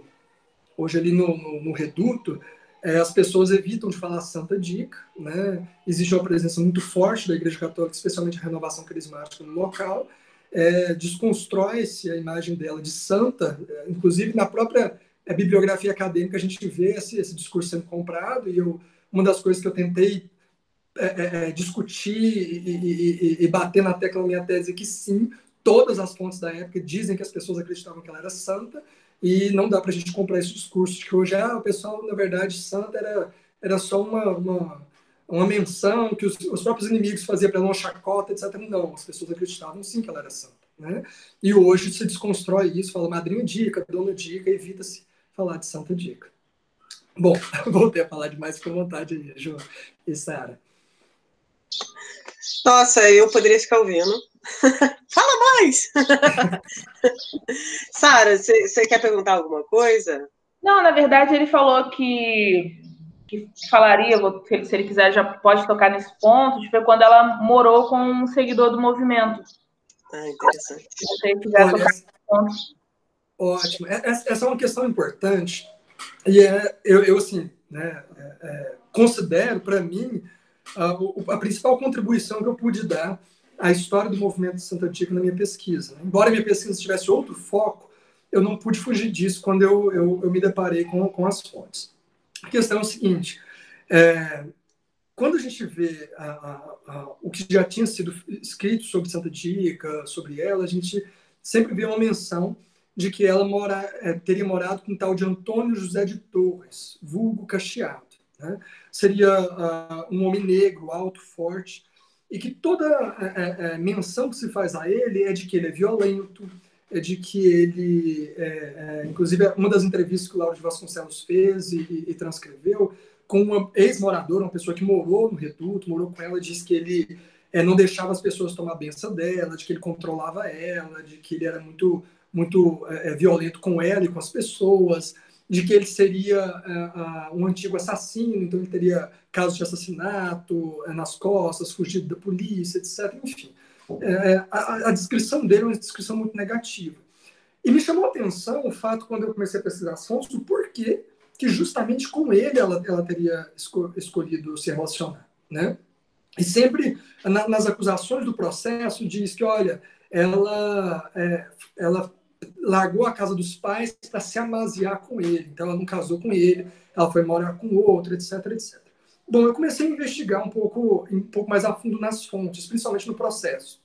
hoje ali no, no, no Reduto, é, as pessoas evitam de falar Santa Dica, né? Existe uma presença muito forte da Igreja Católica, especialmente a renovação carismática no local. É, Desconstrói-se a imagem dela de santa, é, inclusive na própria é, bibliografia acadêmica a gente vê esse, esse, discurso sendo comprado. E eu, uma das coisas que eu tentei é, é, é, discutir e, e, e, bater na tecla minha tese que sim, todas as fontes da época dizem que as pessoas acreditavam que ela era santa, e não dá para a gente comprar esse discurso de que hoje ah, o pessoal, na verdade, santa era, era só uma, uma, uma menção que os, os próprios inimigos faziam para ela uma chacota, etc. Não, as pessoas acreditavam sim que ela era santa. Né? E hoje se desconstrói isso, fala madrinha dica, dona dica, evita-se falar de santa dica. Bom, voltei a falar demais, à vontade aí, João e Sara. Nossa, eu poderia ficar ouvindo. Fala mais! Sara, você quer perguntar alguma coisa? Não, na verdade ele falou que, que falaria, se ele quiser já pode tocar nesse ponto, foi quando ela morou com um seguidor do movimento. Ah, interessante. Se você quiser Olha, tocar nesse ponto. Ótimo. É, essa é uma questão importante. E é, eu, eu assim, né, é, é, considero, para mim, a, a, principal contribuição que eu pude dar à história do movimento Santo Antigo na minha pesquisa. Né? Embora minha pesquisa tivesse outro foco, eu não pude fugir disso quando eu, eu, eu me deparei com, com as fontes. A questão é o seguinte: é, quando a gente vê a, a, o que já tinha sido escrito sobre Santa Dica, sobre ela, a gente sempre vê uma menção de que ela mora, é, teria morado com um tal de Antônio José de Torres, vulgo Cacheado. Né? Seria uh, um homem negro, alto, forte, e que toda é, é, menção que se faz a ele é de que ele é violento, é de que ele, é, é, inclusive, uma das entrevistas que o Lauro de Vasconcelos fez e, e, e transcreveu, com uma ex-moradora, uma pessoa que morou no reduto, morou com ela, disse que ele é, não deixava as pessoas tomar a benção dela, de que ele controlava ela, de que ele era muito muito é, é, violento com ela e com as pessoas, de que ele seria é, um antigo assassino, então ele teria casos de assassinato é, nas costas, fugido da polícia, etc. Enfim, é, a, a, descrição dele é uma descrição muito negativa. E me chamou a atenção o fato, quando eu comecei a pesquisar as fontes, do porquê que justamente com ele ela, ela teria escolhido se relacionar, né? E sempre na, nas acusações do processo diz que, olha, ela, é, ela largou a casa dos pais para se amaziar com ele. Então, ela não casou com ele, ela foi morar com outro, etc, etc. Bom, eu comecei a investigar um pouco, um pouco mais a fundo nas fontes, principalmente no processo.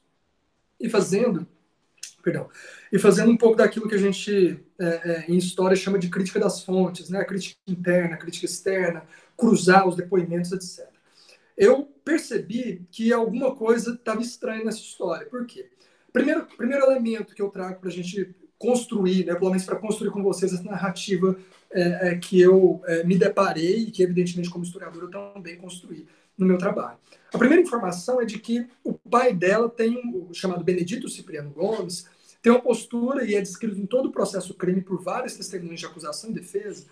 E fazendo, perdão, e fazendo um pouco daquilo que a gente é, é, em história chama de crítica das fontes, né? A crítica interna, a crítica externa, cruzar os depoimentos, etc. Eu percebi que alguma coisa estava estranha nessa história. Por quê? Primeiro, primeiro elemento que eu trago para a gente construir, né, pelo menos para construir com vocês essa narrativa é, é, que eu é, me deparei e que, evidentemente, como historiador, eu também construí no meu trabalho. A primeira informação é de que o pai dela tem um chamado Benedito Cipriano Gomes, tem uma postura, e é descrito em todo o processo crime por vários testemunhos de acusação e defesa,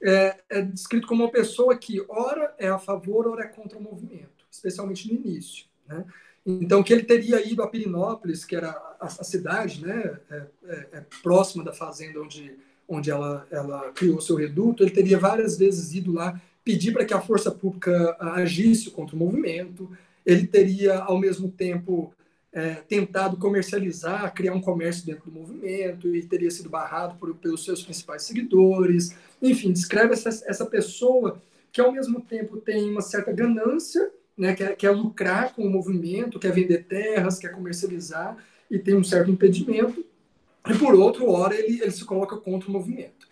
é, é descrito como uma pessoa que, ora, é a favor, ora é contra o movimento, especialmente no início. Né? Então, que ele teria ido a Pirinópolis, que era a, a cidade né, é, é, é, próxima da fazenda onde, onde ela, ela criou seu reduto, ele teria várias vezes ido lá pedir para que a força pública agisse contra o movimento, ele teria, ao mesmo tempo, é, tentado comercializar, criar um comércio dentro do movimento e teria sido barrado por, pelos seus principais seguidores. Enfim, descreve essa, essa pessoa que, ao mesmo tempo, tem uma certa ganância né, quer, quer lucrar com o movimento, quer vender terras, quer comercializar e tem um certo impedimento. E por outro, hora ele, ele se coloca contra o movimento.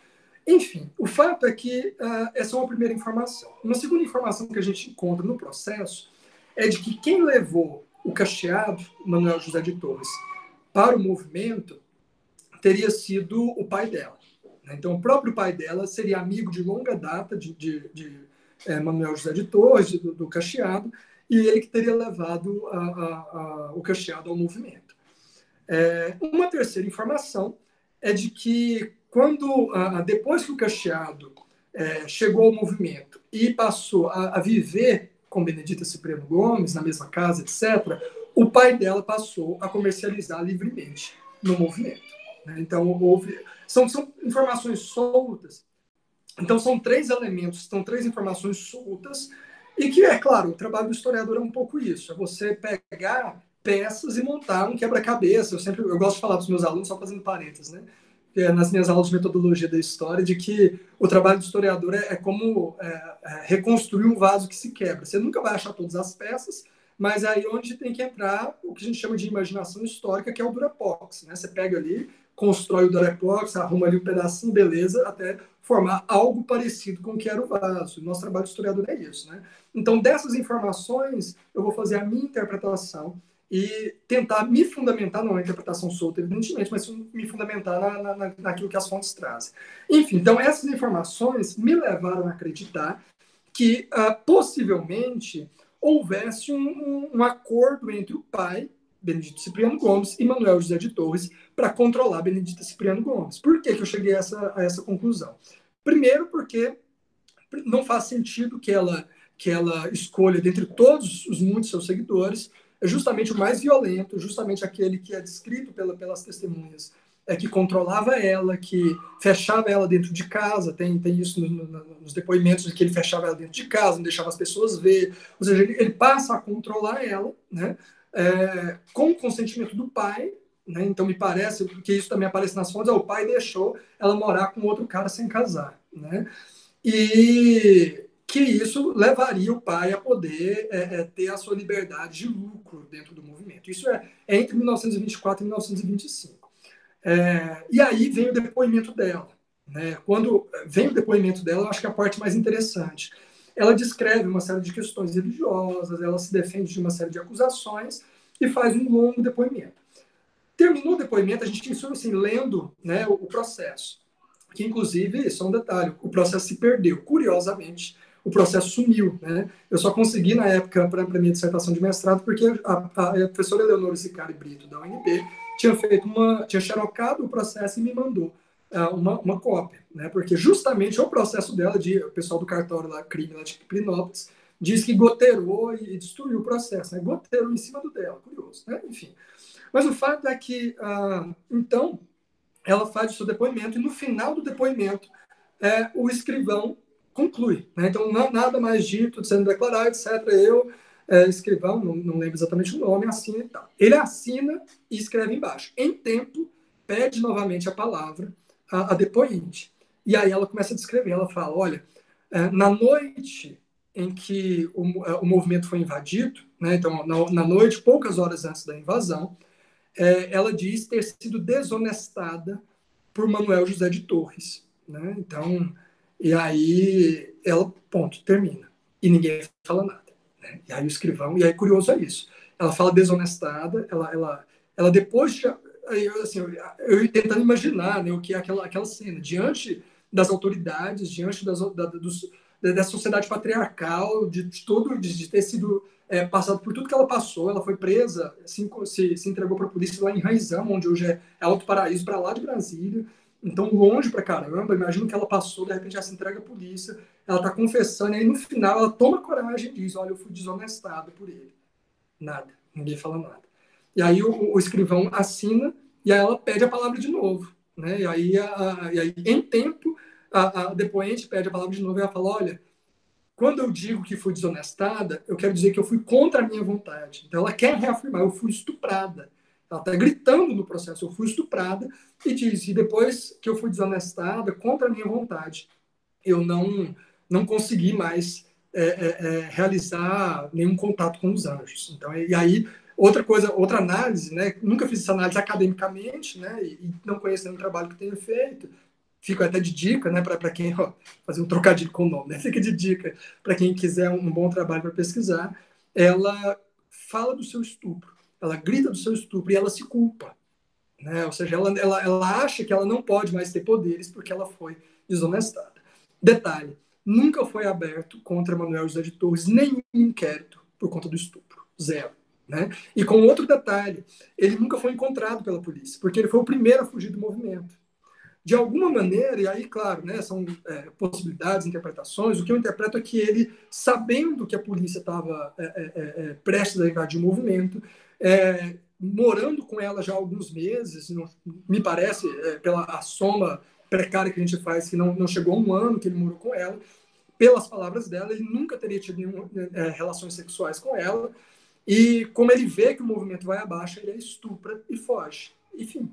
Enfim, o fato é que uh, essa é uma primeira informação. Uma segunda informação que a gente encontra no processo é de que quem levou o cacheado, Manuel José de Torres, para o movimento teria sido o pai dela. Né? Então, o próprio pai dela seria amigo de longa data de, de, de é, Manuel José de Torres, do, do Cacheado, e ele que teria levado a, a, a, o Cacheado ao movimento. É, uma terceira informação é de que quando depois que o Cacheado é, chegou ao movimento e passou a, a, viver com Benedita Cipriano Gomes na mesma casa, etc., o pai dela passou a comercializar livremente no movimento. Né? Então houve são, são informações soltas então, são três elementos, são três informações soltas, e que, é claro, o trabalho do historiador é um pouco isso: é você pegar peças e montar um quebra-cabeça. Eu sempre eu gosto de falar para os meus alunos, só fazendo parênteses, né? É, nas minhas aulas de metodologia da história, de que o trabalho do historiador é, é como é, é, reconstruir um vaso que se quebra. Você nunca vai achar todas as peças, mas aí onde tem que entrar o que a gente chama de imaginação histórica, que é o Durapox. Né? Você pega ali, constrói o Durapox, arruma ali um pedacinho, beleza, até formar algo parecido com o que era o vaso. Nosso trabalho de historiador é isso, né? Então, dessas informações, eu vou fazer a minha interpretação e tentar me fundamentar, não é interpretação solta, evidentemente, mas me fundamentar na, na, naquilo que as fontes trazem. Enfim, então, essas informações me levaram a acreditar que, uh, possivelmente, houvesse um, um, acordo entre o pai, Benedito Cipriano Gomes, e Manuel José de Torres para controlar Benedito Cipriano Gomes. Por que, que eu cheguei a essa, a essa conclusão? Primeiro, porque não faz sentido que ela, que ela escolha, dentre todos os muitos seus seguidores, é justamente o mais violento, justamente aquele que é descrito pela, pelas testemunhas é, que controlava ela, que fechava ela dentro de casa. Tem, tem isso no, no, nos depoimentos de que ele fechava ela dentro de casa, não deixava as pessoas ver. Ou seja, ele, ele passa a controlar ela, né? É, com o consentimento do pai. Né? Então, me parece que isso também aparece nas fontes: é, o pai deixou ela morar com outro cara sem casar. Né? E que isso levaria o pai a poder é, é, ter a sua liberdade de lucro dentro do movimento. Isso é, é entre 1924 e 1925. É, e aí vem o depoimento dela. Né? Quando vem o depoimento dela, eu acho que é a parte mais interessante. Ela descreve uma série de questões religiosas, ela se defende de uma série de acusações e faz um longo depoimento. Terminou o depoimento, a gente isso assim, lendo né, o, processo. Que, inclusive, só um detalhe, o processo se perdeu. Curiosamente, o processo sumiu. Né? Eu só consegui, na época, para a minha dissertação de mestrado, porque a, a, a professora Eleonora Zicari Brito, da UNB, tinha feito uma, tinha xerocado o processo e me mandou uma, uma cópia, né? Porque justamente o processo dela, de, o pessoal do cartório lá, crime lá de Plinópolis, diz que goteirou e destruiu o processo, né? Goteirou em cima do dela, curioso, né? Enfim. Mas o fato é que, uh, então, ela faz o seu depoimento e no final do depoimento, é, o escrivão conclui. Né? Então, não, nada mais dito, sendo declarado, etc. Eu é, escrivão, não, não, lembro exatamente o nome, assina e tal. Ele assina e escreve embaixo. Em tempo, pede novamente a palavra a, a depoente. E aí ela começa a descrever, ela fala, olha, é, na noite em que o, é, o, movimento foi invadido, né, então na, na, noite, poucas horas antes da invasão, é, ela diz ter sido desonestada por Manuel José de Torres. Né? Então, e aí ela, ponto, termina. E ninguém fala nada. Né? E aí o escrivão, e aí curioso é isso. Ela fala desonestada, ela, ela, ela depois de, eu, assim, eu, eu tentando imaginar né, o que é aquela, aquela cena, diante das autoridades, diante das, da, dos, da sociedade patriarcal, de, de todo, de, de, ter sido é, passado por tudo que ela passou, ela foi presa, se, se, se entregou para a polícia lá em Raizão, onde hoje é Alto Paraíso, para lá de Brasília, então longe para caramba, imagino que ela passou, de repente ela se entrega à polícia, ela está confessando, e aí no final ela toma coragem e diz: Olha, eu fui desonestada por ele. Nada, ninguém fala nada. E aí o, o escrivão assina e aí ela pede a palavra de novo. Né? E, aí, a, e aí, em tempo, a, a depoente pede a palavra de novo e ela fala: Olha, quando eu digo que fui desonestada, eu quero dizer que eu fui contra a minha vontade. Então ela quer reafirmar: eu fui estuprada. Ela está gritando no processo: eu fui estuprada. E diz: e depois que eu fui desonestada, contra a minha vontade, eu não não consegui mais é, é, é, realizar nenhum contato com os anjos. Então, e aí, outra coisa, outra análise, né? Nunca fiz essa análise academicamente, né? E, não conheço nenhum trabalho que tenha feito. Fico até de dica, né? Para quem ó, fazer um trocadilho com o nome, né? Fica de dica para quem quiser um bom trabalho para pesquisar. Ela fala do seu estupro, ela grita do seu estupro e ela se culpa. Né? Ou seja, ela, ela, ela acha que ela não pode mais ter poderes porque ela foi desonestada. Detalhe: nunca foi aberto contra Manuel José de Torres nenhum inquérito por conta do estupro. Zero. Né? E com outro detalhe, ele nunca foi encontrado pela polícia, porque ele foi o primeiro a fugir do movimento. De alguma maneira, e aí, claro, né, são é, possibilidades, interpretações, o que eu interpreto é que ele, sabendo que a polícia estava é, é, é, é, prestes a invadir o movimento, é, morando com ela já há alguns meses, não, me parece, pela a soma precária que a gente faz, que não, não chegou a um ano que ele morou com ela, pelas palavras dela, ele nunca teria tido relações sexuais com ela, e como ele vê que o movimento vai abaixo, ele estupra e foge. Enfim,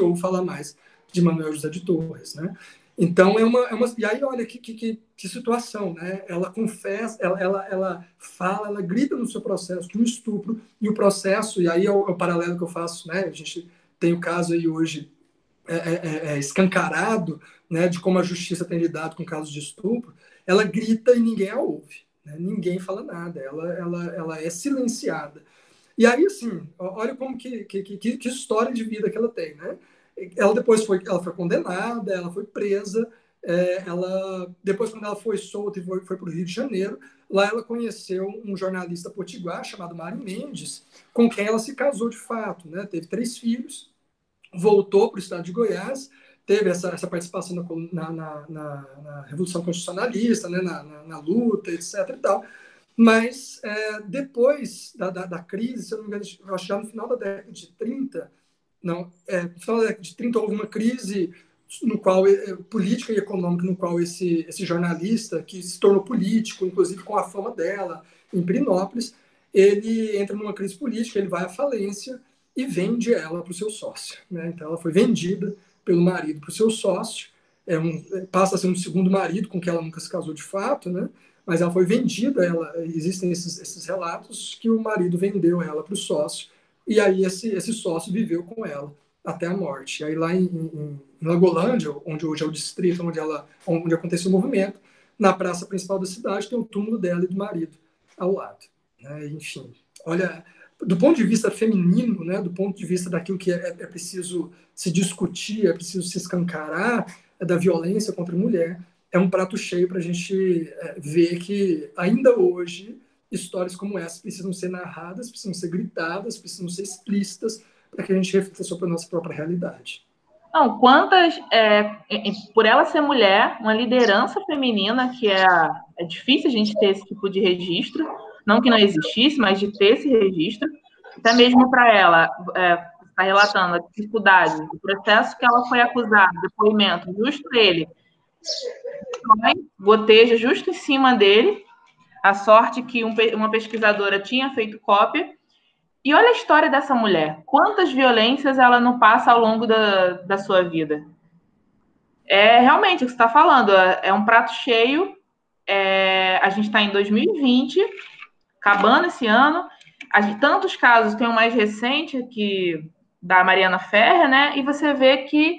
ouve falar mais de Manuel José de Torres, né? Então é uma, é uma e aí olha que, que, que, situação, né? Ela confessa, ela, ela, ela fala, ela grita no seu processo de um estupro e o processo e aí é o, é o paralelo que eu faço, né? A gente tem o caso aí hoje é, é, é, é, escancarado né, de como a justiça tem lidado com casos de estupro, ela grita e ninguém a ouve. Né? Ninguém fala nada, ela, ela, ela é silenciada. E aí, assim, olha como que, que, que, que história de vida que ela tem, né? Ela depois foi, ela foi condenada, ela foi presa, é, ela, depois quando ela foi solta e foi, foi para o Rio de Janeiro, lá ela conheceu um jornalista potiguar chamado Mário Mendes, com quem ela se casou de fato, né? Teve três filhos, voltou para o estado de Goiás, teve essa, essa participação na, na, na, na Revolução Constitucionalista, né? na, na, luta, etc. E tal. Mas é, depois da, da, da, crise, se eu não me engano, acho que no final da década de 30, não, é, no final da década de 30 houve uma crise no qual é, política e econômica no qual esse esse jornalista que se tornou político, inclusive com a fama dela em Pirinópolis, ele entra numa crise política, ele vai à falência e vende ela para o seu sócio. Né? Então ela foi vendida pelo marido para o seu sócio, é um, passa a ser um segundo marido com que ela nunca se casou de fato, né? mas ela foi vendida, ela, existem esses, esses relatos que o marido vendeu ela para o sócio, e aí esse, esse sócio viveu com ela até a morte. E aí lá em, em, em Lagolândia, onde hoje é o distrito onde, ela, onde aconteceu o movimento, na praça principal da cidade tem o túmulo dela e do marido ao lado. Né? Enfim, olha, do ponto de vista feminino, né, do ponto de vista daquilo que é, é preciso se discutir, é preciso se escancarar, é da violência contra a mulher, é um prato cheio para a gente é, ver que ainda hoje histórias como essa precisam ser narradas, precisam ser gritadas, precisam ser explícitas para que a gente reflita sobre a nossa própria realidade. Não, quantas, é, por ela ser mulher, uma liderança feminina, que é, é difícil a gente ter esse tipo de registro, não que não existisse, mas de ter esse registro, até mesmo para ela, é, está relatando a dificuldade, o processo que ela foi acusada, depoimento, justo ele, goteja justo em cima dele, a sorte que um, uma pesquisadora tinha feito cópia, e olha a história dessa mulher. Quantas violências ela não passa ao longo da, da sua vida? É realmente o que você está falando. É, é um prato cheio. É, a gente está em 2020, acabando esse ano. Gente, tantos casos, tem o mais recente que da Mariana Ferrer, né? E você vê que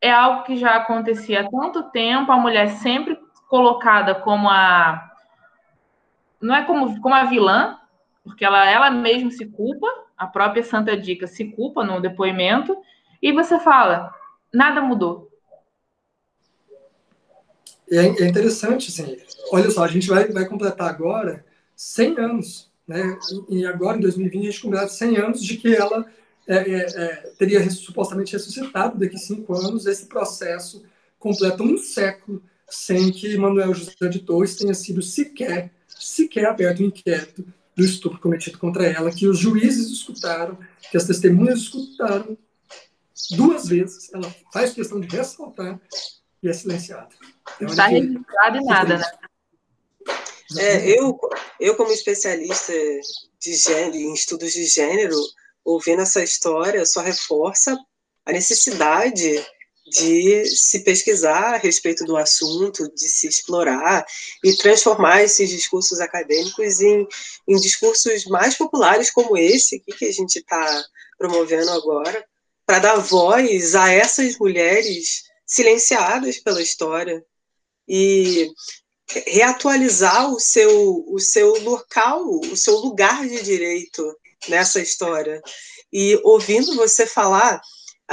é algo que já acontecia há tanto tempo, a mulher sempre colocada como a. Não é como, como a vilã, porque ela, ela mesma se culpa, a própria Santa Dica se culpa no depoimento, e você fala, nada mudou. É, é interessante, assim, olha só, a gente vai, vai completar agora 100 anos, né? E agora, em 2020, a gente completa 100 anos de que ela é, é, é, teria supostamente ressuscitado daqui a cinco anos. Esse processo completa um século sem que Manuel José de Torres tenha sido sequer, sequer aberto um inquérito do estupro cometido contra ela, que os juízes escutaram, que as testemunhas escutaram duas vezes. Ela faz questão de ressaltar e é silenciada. Não está registrado em nada, né? É, eu, eu, como especialista de gênero, em estudos de gênero, ouvindo essa história, só reforça a necessidade de se pesquisar a respeito do assunto, de se explorar e transformar esses discursos acadêmicos em, em discursos mais populares como esse que, que a gente está promovendo agora, para dar voz a essas mulheres silenciadas pela história. E reatualizar o seu, o seu local, o seu lugar de direito nessa história. E ouvindo você falar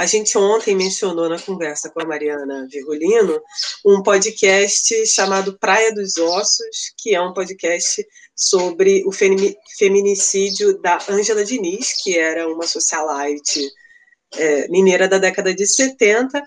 a gente ontem mencionou na conversa com a Mariana Virgulino um podcast chamado Praia dos Ossos, que é um podcast sobre o feminicídio da Ângela Diniz, que era uma socialite é, mineira da década de 70,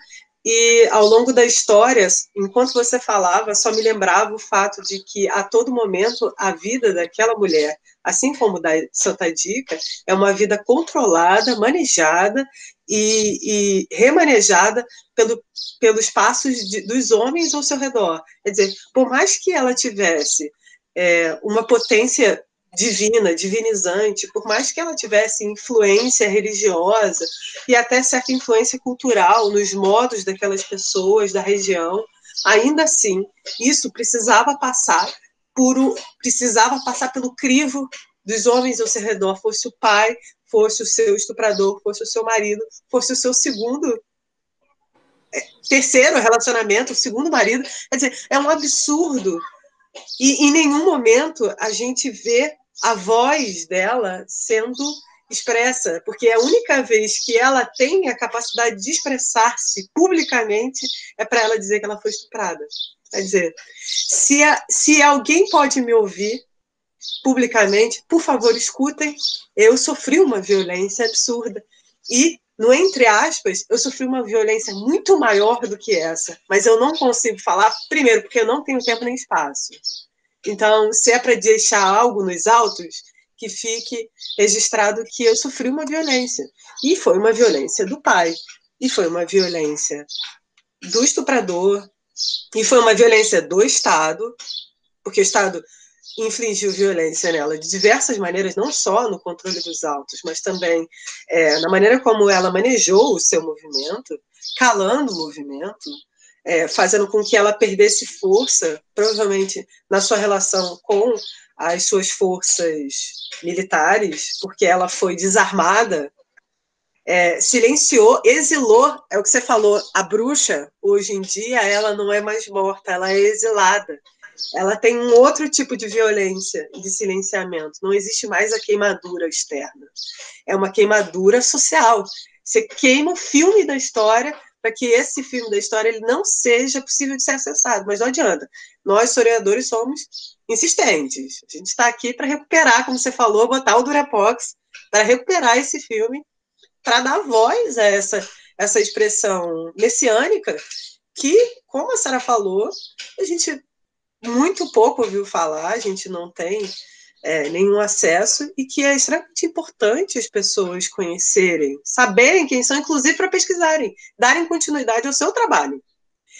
e ao longo da história, enquanto você falava, só me lembrava o fato de que a todo momento a vida daquela mulher assim como da Santa Dica, é uma vida controlada, manejada e, e remanejada pelo, pelos passos de, dos homens ao seu redor. Quer dizer, por mais que ela tivesse é, uma potência divina, divinizante, por mais que ela tivesse influência religiosa e até certa influência cultural nos modos daquelas pessoas da região, ainda assim, isso precisava passar por precisava passar pelo crivo dos homens ao seu redor, fosse o pai, fosse o seu estuprador, fosse o seu marido, fosse o seu segundo é, terceiro relacionamento, o segundo marido. Quer dizer, é um absurdo. E em nenhum momento a gente vê a voz dela sendo expressa, porque é a única vez que ela tem a capacidade de expressar-se publicamente é para ela dizer que ela foi estuprada. Quer dizer, se, a, se alguém pode me ouvir publicamente, por favor, escutem. Eu sofri uma violência absurda. E, no entre aspas, eu sofri uma violência muito maior do que essa. Mas eu não consigo falar, primeiro, porque eu não tenho tempo nem espaço. Então, se é para deixar algo nos autos, que fique registrado que eu sofri uma violência. E foi uma violência do pai. E foi uma violência do estuprador, e foi uma violência do Estado, porque o Estado infligiu violência nela de diversas maneiras, não só no controle dos autos, mas também é, na maneira como ela manejou o seu movimento, calando o movimento, é, fazendo com que ela perdesse força, provavelmente na sua relação com as suas forças militares, porque ela foi desarmada é, silenciou, exilou, é o que você falou, a bruxa, hoje em dia, ela não é mais morta, ela é exilada. Ela tem um outro tipo de violência, de silenciamento. Não existe mais a queimadura externa. É uma queimadura social. Você queima o filme da história para que esse filme da história ele não seja possível de ser acessado. Mas não adianta. Nós, historiadores, somos insistentes. A gente está aqui para recuperar, como você falou, botar o Durepox para recuperar esse filme para dar voz a essa, essa expressão messiânica que, como a Sara falou, a gente muito pouco ouviu falar, a gente não tem é, nenhum acesso e que é extremamente importante as pessoas conhecerem, saberem quem são, inclusive para pesquisarem, darem continuidade ao seu trabalho.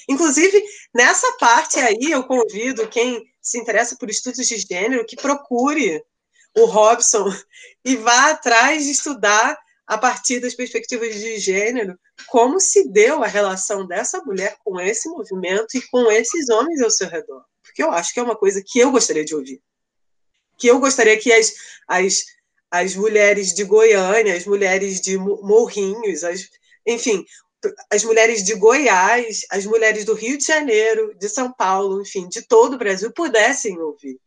Inclusive, nessa parte aí, eu convido quem se interessa por estudos de gênero que procure o Robson e vá atrás de estudar a partir das perspectivas de gênero, como se deu a relação dessa mulher com esse movimento e com esses homens ao seu redor. Porque eu acho que é uma coisa que eu gostaria de ouvir. Que eu gostaria que as, as, as mulheres de Goiânia, as mulheres de Morrinhos, as, enfim, as mulheres de Goiás, as mulheres do Rio de Janeiro, de São Paulo, enfim, de todo o Brasil pudessem ouvir.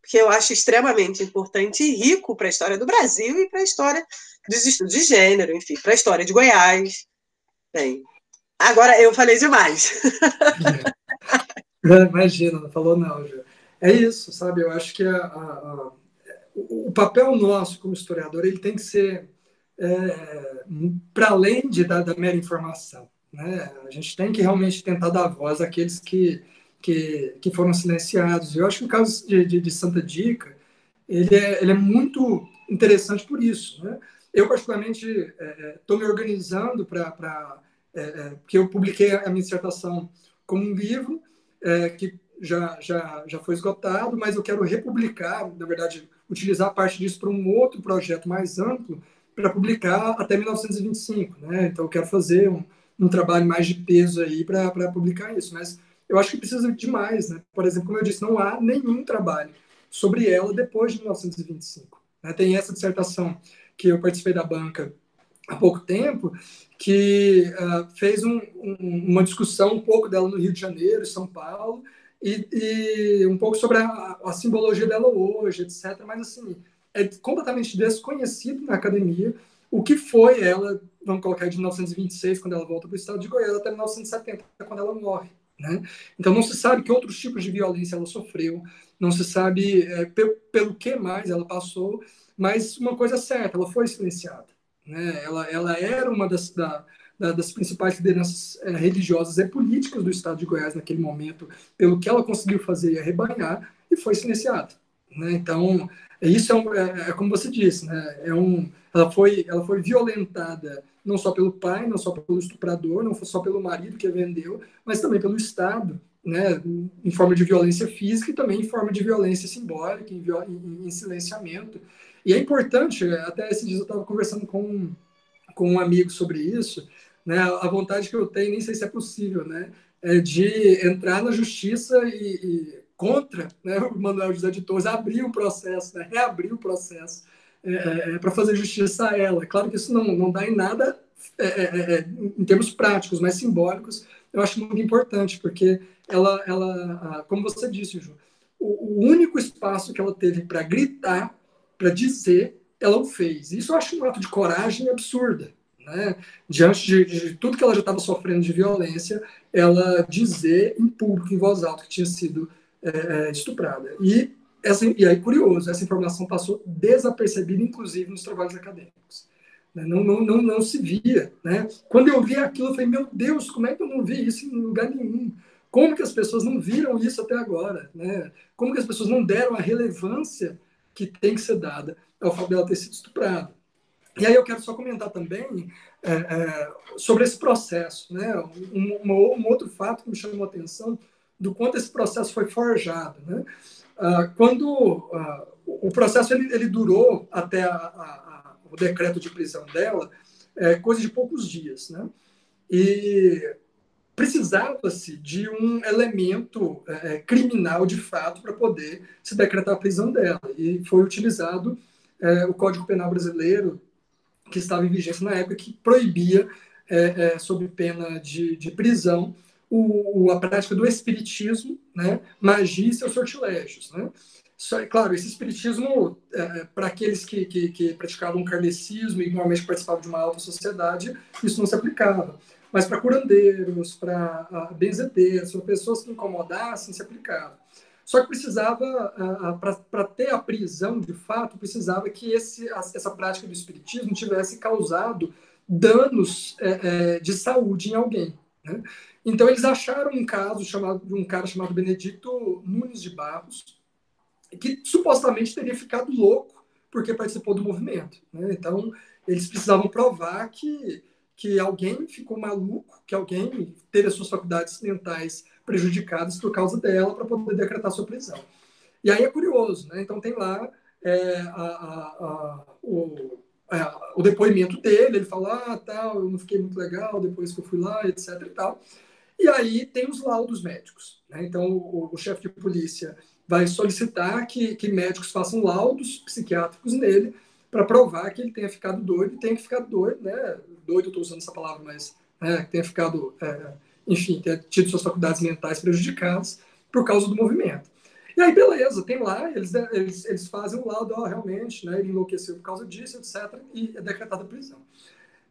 Porque eu acho extremamente importante e rico para a história do Brasil e para a história dos estudos de gênero, enfim, para a história de Goiás. Bem, agora eu falei demais. É. Imagina, não falou não, Ju. É isso, sabe? Eu acho que a, a, o papel nosso como historiador ele tem que ser é, para além de, da, da mera informação. Né? A gente tem que realmente tentar dar voz àqueles que, que, que foram silenciados. Eu acho que o caso de, de, de Santa Dica ele é, ele é muito interessante por isso. Né? Eu, particularmente, estou é, é me organizando para. É, é, porque eu publiquei a minha dissertação como um livro é, que já, já, já foi esgotado, mas eu quero republicar, na verdade, utilizar parte disso para um outro projeto mais amplo, para publicar até 1925. Né? Então, eu quero fazer um, um trabalho mais de peso aí para publicar isso. Mas eu acho que precisa de mais. Né? Por exemplo, como eu disse, não há nenhum trabalho sobre ela depois de 1925. Né? Tem essa dissertação que eu participei da banca há pouco tempo, que uh, fez um, um, uma discussão um pouco dela no Rio de Janeiro, São Paulo, e, e um pouco sobre a, a, simbologia dela hoje, etc. Mas, assim, é completamente desconhecido na academia o que foi ela, vamos colocar de 1926, quando ela volta para o estado de Goiás, até 1970, quando ela morre. Né? Então, não se sabe que outros tipos de violência ela sofreu, não se sabe é, pelo, pelo que mais ela passou, mas uma coisa é certa, ela foi silenciada. Né? Ela, ela era uma das, da, da, das principais lideranças é, religiosas e políticas do estado de Goiás naquele momento, pelo que ela conseguiu fazer e arrebanhar, e foi silenciada. Né? Então, isso é, um, é, é, como você disse, né? é um, ela, foi, ela foi violentada não só pelo pai, não só pelo estuprador, não só pelo marido que a vendeu, mas também pelo Estado, né, em forma de violência física e também em forma de violência simbólica, em, em, em silenciamento. E é importante, até esse dia eu estava conversando com, com um amigo sobre isso, né, a vontade que eu tenho, nem sei se é possível, né, é de entrar na justiça e, e contra né, o Manuel José de Torres, abrir o processo, né, reabrir o processo é, é, é para fazer justiça a ela. Claro que isso não, não dá em nada é, é, é, em termos práticos, mas simbólicos, eu acho muito importante, porque ela, ela como você disse, Ju, o, o único espaço que ela teve para gritar para dizer ela o fez. Isso eu acho um ato de coragem absurda. Né? Diante de, de tudo que ela já estava sofrendo de violência, ela dizer em público, em voz alta, que tinha sido é, estuprada. E, essa, e aí, curioso, essa informação passou desapercebida, inclusive nos trabalhos acadêmicos. Né? Não, não, não, não se via. Né? Quando eu vi aquilo, eu falei, meu Deus, como é que eu não vi isso em lugar nenhum? Como que as pessoas não viram isso até agora? Né? Como que as pessoas não deram a relevância que tem que ser dada ao fato dela ter sido estuprada? E aí eu quero só comentar também é, é, sobre esse processo, né? Um, um, um, outro fato que me chamou a atenção do quanto esse processo foi forjado, né? Ah, quando ah, o processo ele, ele durou até a, a, a, o decreto de prisão dela, é, coisa de poucos dias, né? E precisava-se de um elemento é, é, criminal de fato para poder se decretar a prisão dela. E foi utilizado é, o Código Penal brasileiro, que estava em vigência na época, que proibia, é, é sob pena de, de prisão, o, a prática do espiritismo, né, magia e seus sortilégios. Né? Só, claro, esse espiritismo, é, é, para aqueles que, que, que, praticavam kardecismo e normalmente participavam de uma alta sociedade, isso não se aplicava. Mas para curandeiros, para benzedeiros, para pessoas que incomodassem, se aplicava. Só que precisava, para ter a prisão de fato, precisava que esse, essa prática do espiritismo tivesse causado danos é, é, de saúde em alguém. Né? Então eles acharam um caso chamado de um cara chamado Benedito Nunes de Barros, que supostamente teria ficado louco porque participou do movimento. Né? Então eles precisavam provar que que alguém ficou maluco, que alguém teve as suas faculdades mentais prejudicadas por causa dela para poder decretar sua prisão. E aí é curioso, né? Então tem lá é, a, a, a, o, é, o, depoimento dele, ele fala, ah, tal, eu não fiquei muito legal depois que eu fui lá, etc e tal. E aí tem os laudos médicos. Né? Então o, o chefe de polícia vai solicitar que, que médicos façam laudos psiquiátricos nele para provar que ele tenha ficado doido e tenha ficado doido, né? Doido, eu estou usando essa palavra, mas né, tenha ficado é, enfim, ter tido suas faculdades mentais prejudicadas por causa do movimento. E aí, beleza, tem lá, eles, eles, eles fazem um laudo, ó, realmente, né, ele enlouqueceu por causa disso, etc., e é decretada prisão.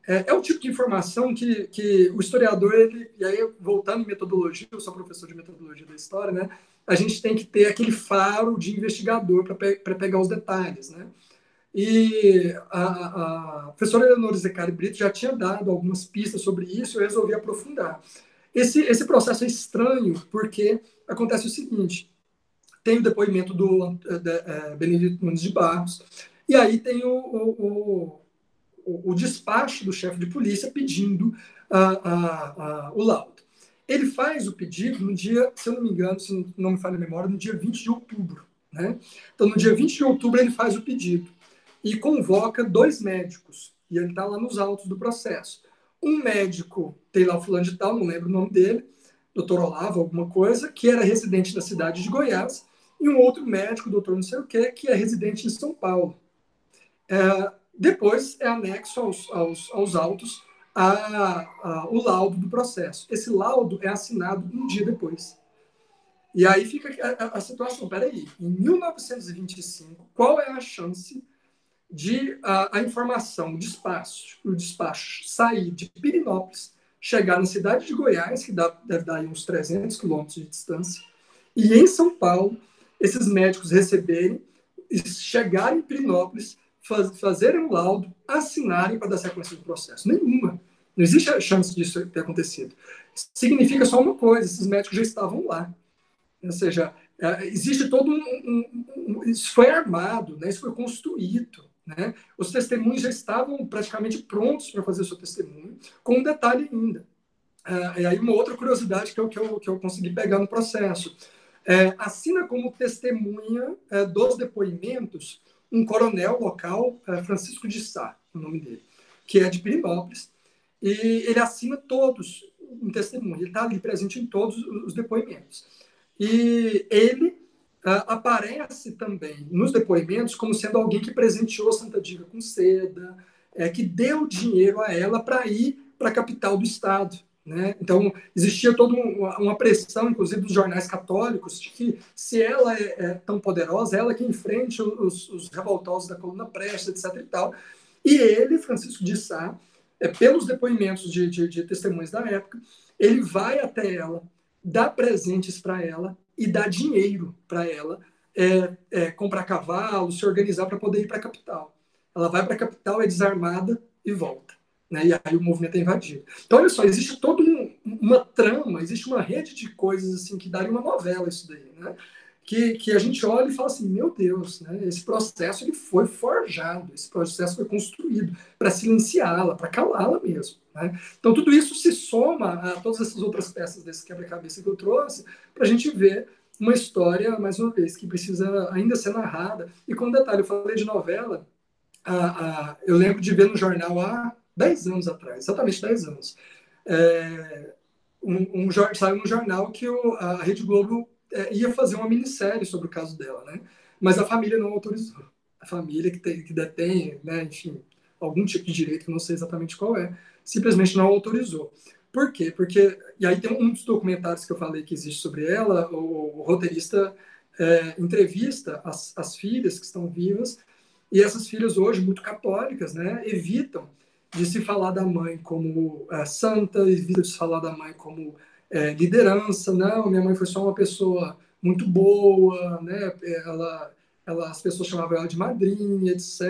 É, é o tipo de informação que, que o historiador, ele, e aí voltando em metodologia, eu sou professor de metodologia da história, né, a gente tem que ter aquele faro de investigador para pe pegar os detalhes, né. E a, a professora Eleonora Zecari Brito já tinha dado algumas pistas sobre isso, eu resolvi aprofundar. Esse, esse processo é estranho porque acontece o seguinte: tem o depoimento do de, é, Benedito Nunes de Barros, e aí tem o, o, o, o despacho do chefe de polícia pedindo a, a, o laudo. Ele faz o pedido no dia, se eu não me engano, se não me falha a memória, no dia 20 de outubro. Né? Então, no dia 20 de outubro, ele faz o pedido e convoca dois médicos, e ele está lá nos autos do processo. Um médico, tem lá o fulano de tal, não lembro o nome dele, doutor Olavo, alguma coisa, que era residente da cidade de Goiás, e um outro médico, doutor não sei o quê, que é residente em São Paulo. É, depois é anexo aos, aos, aos autos a, a, o laudo do processo. Esse laudo é assinado um dia depois. E aí fica a, a situação, peraí, em 1925, qual é a chance de a, a informação, o despacho, o despacho sair de Pirinópolis, chegar na cidade de Goiás, que dá, deve dar uns 300 quilômetros de distância, e em São Paulo, esses médicos receberem, chegarem em Pirinópolis, faz, fazerem um laudo, assinarem para dar sequência do processo. Nenhuma. Não existe chance disso ter acontecido. Significa só uma coisa: esses médicos já estavam lá. Ou seja, é, existe todo um, um, um, Isso foi armado, né? isso foi construído. Né? Os testemunhos já estavam praticamente prontos para fazer o seu testemunho, com um detalhe ainda. É, e aí uma outra curiosidade que eu, que eu, que eu consegui pegar no processo. É, assina como testemunha é, dos depoimentos um coronel local, é, Francisco de Sá, o nome dele, que é de Pirinópolis, e ele assina todos em testemunho, ele está ali presente em todos os depoimentos. E ele aparece também nos depoimentos como sendo alguém que presenteou Santa Diva com seda, é, que deu dinheiro a ela para ir para a capital do estado. Né? Então, existia toda uma pressão, inclusive, dos jornais católicos, de que se ela é, é tão poderosa, ela que enfrente os, os revoltosos da coluna Prestes, etc. E, tal. e ele, Francisco de Sá, é, pelos depoimentos de, de, de testemunhas da época, ele vai até ela, dá presentes para ela e dá dinheiro para ela é, é, comprar cavalo, se organizar para poder ir para a capital. Ela vai para a capital, é desarmada e volta. Né? E aí o movimento é invadido. Então, olha só, existe toda um, uma trama, existe uma rede de coisas assim que daria uma novela isso daí, né? Que, que a gente olha e fala assim, meu Deus, né? esse processo ele foi forjado, esse processo foi construído para silenciá-la, para calá-la mesmo. Né? Então, tudo isso se soma a todas essas outras peças desse quebra-cabeça que eu trouxe, para a gente ver uma história, mais uma vez, que precisa ainda ser narrada. E com um detalhe, eu falei de novela, a, a, eu lembro de ver no jornal há 10 anos atrás, exatamente 10 anos. É, um, um, saiu no jornal que o, a Rede Globo é, ia fazer uma minissérie sobre o caso dela, né? Mas a família não autorizou. A família que, tem, que detém, né, enfim, algum tipo de direito, que não sei exatamente qual é, simplesmente não autorizou. Por quê? Porque, e aí tem um dos documentários que eu falei que existe sobre ela, o, o roteirista é, entrevista as, as filhas que estão vivas, e essas filhas hoje, muito católicas, né, evitam de se falar da mãe como é, santa, evita de se falar da mãe como é, liderança. Não, minha mãe foi só uma pessoa muito boa, né? Ela, ela, as pessoas chamavam ela de madrinha, etc.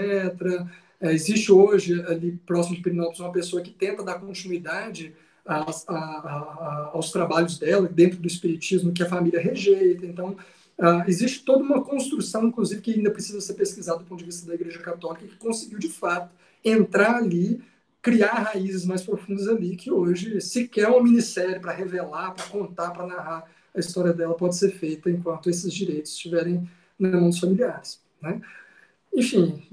É, existe hoje, ali próximo de Pirinópolis, uma pessoa que tenta dar continuidade a, a, a, aos trabalhos dela, dentro do espiritismo, que a família rejeita. Então, Uh, existe toda uma construção, inclusive, que ainda precisa ser pesquisada do ponto de vista da Igreja Católica, que conseguiu, de fato, entrar ali, criar raízes mais profundas ali, que hoje sequer uma minissérie para revelar, para contar, para narrar a história dela pode ser feita enquanto esses direitos estiverem na mão dos familiares. Né? Enfim,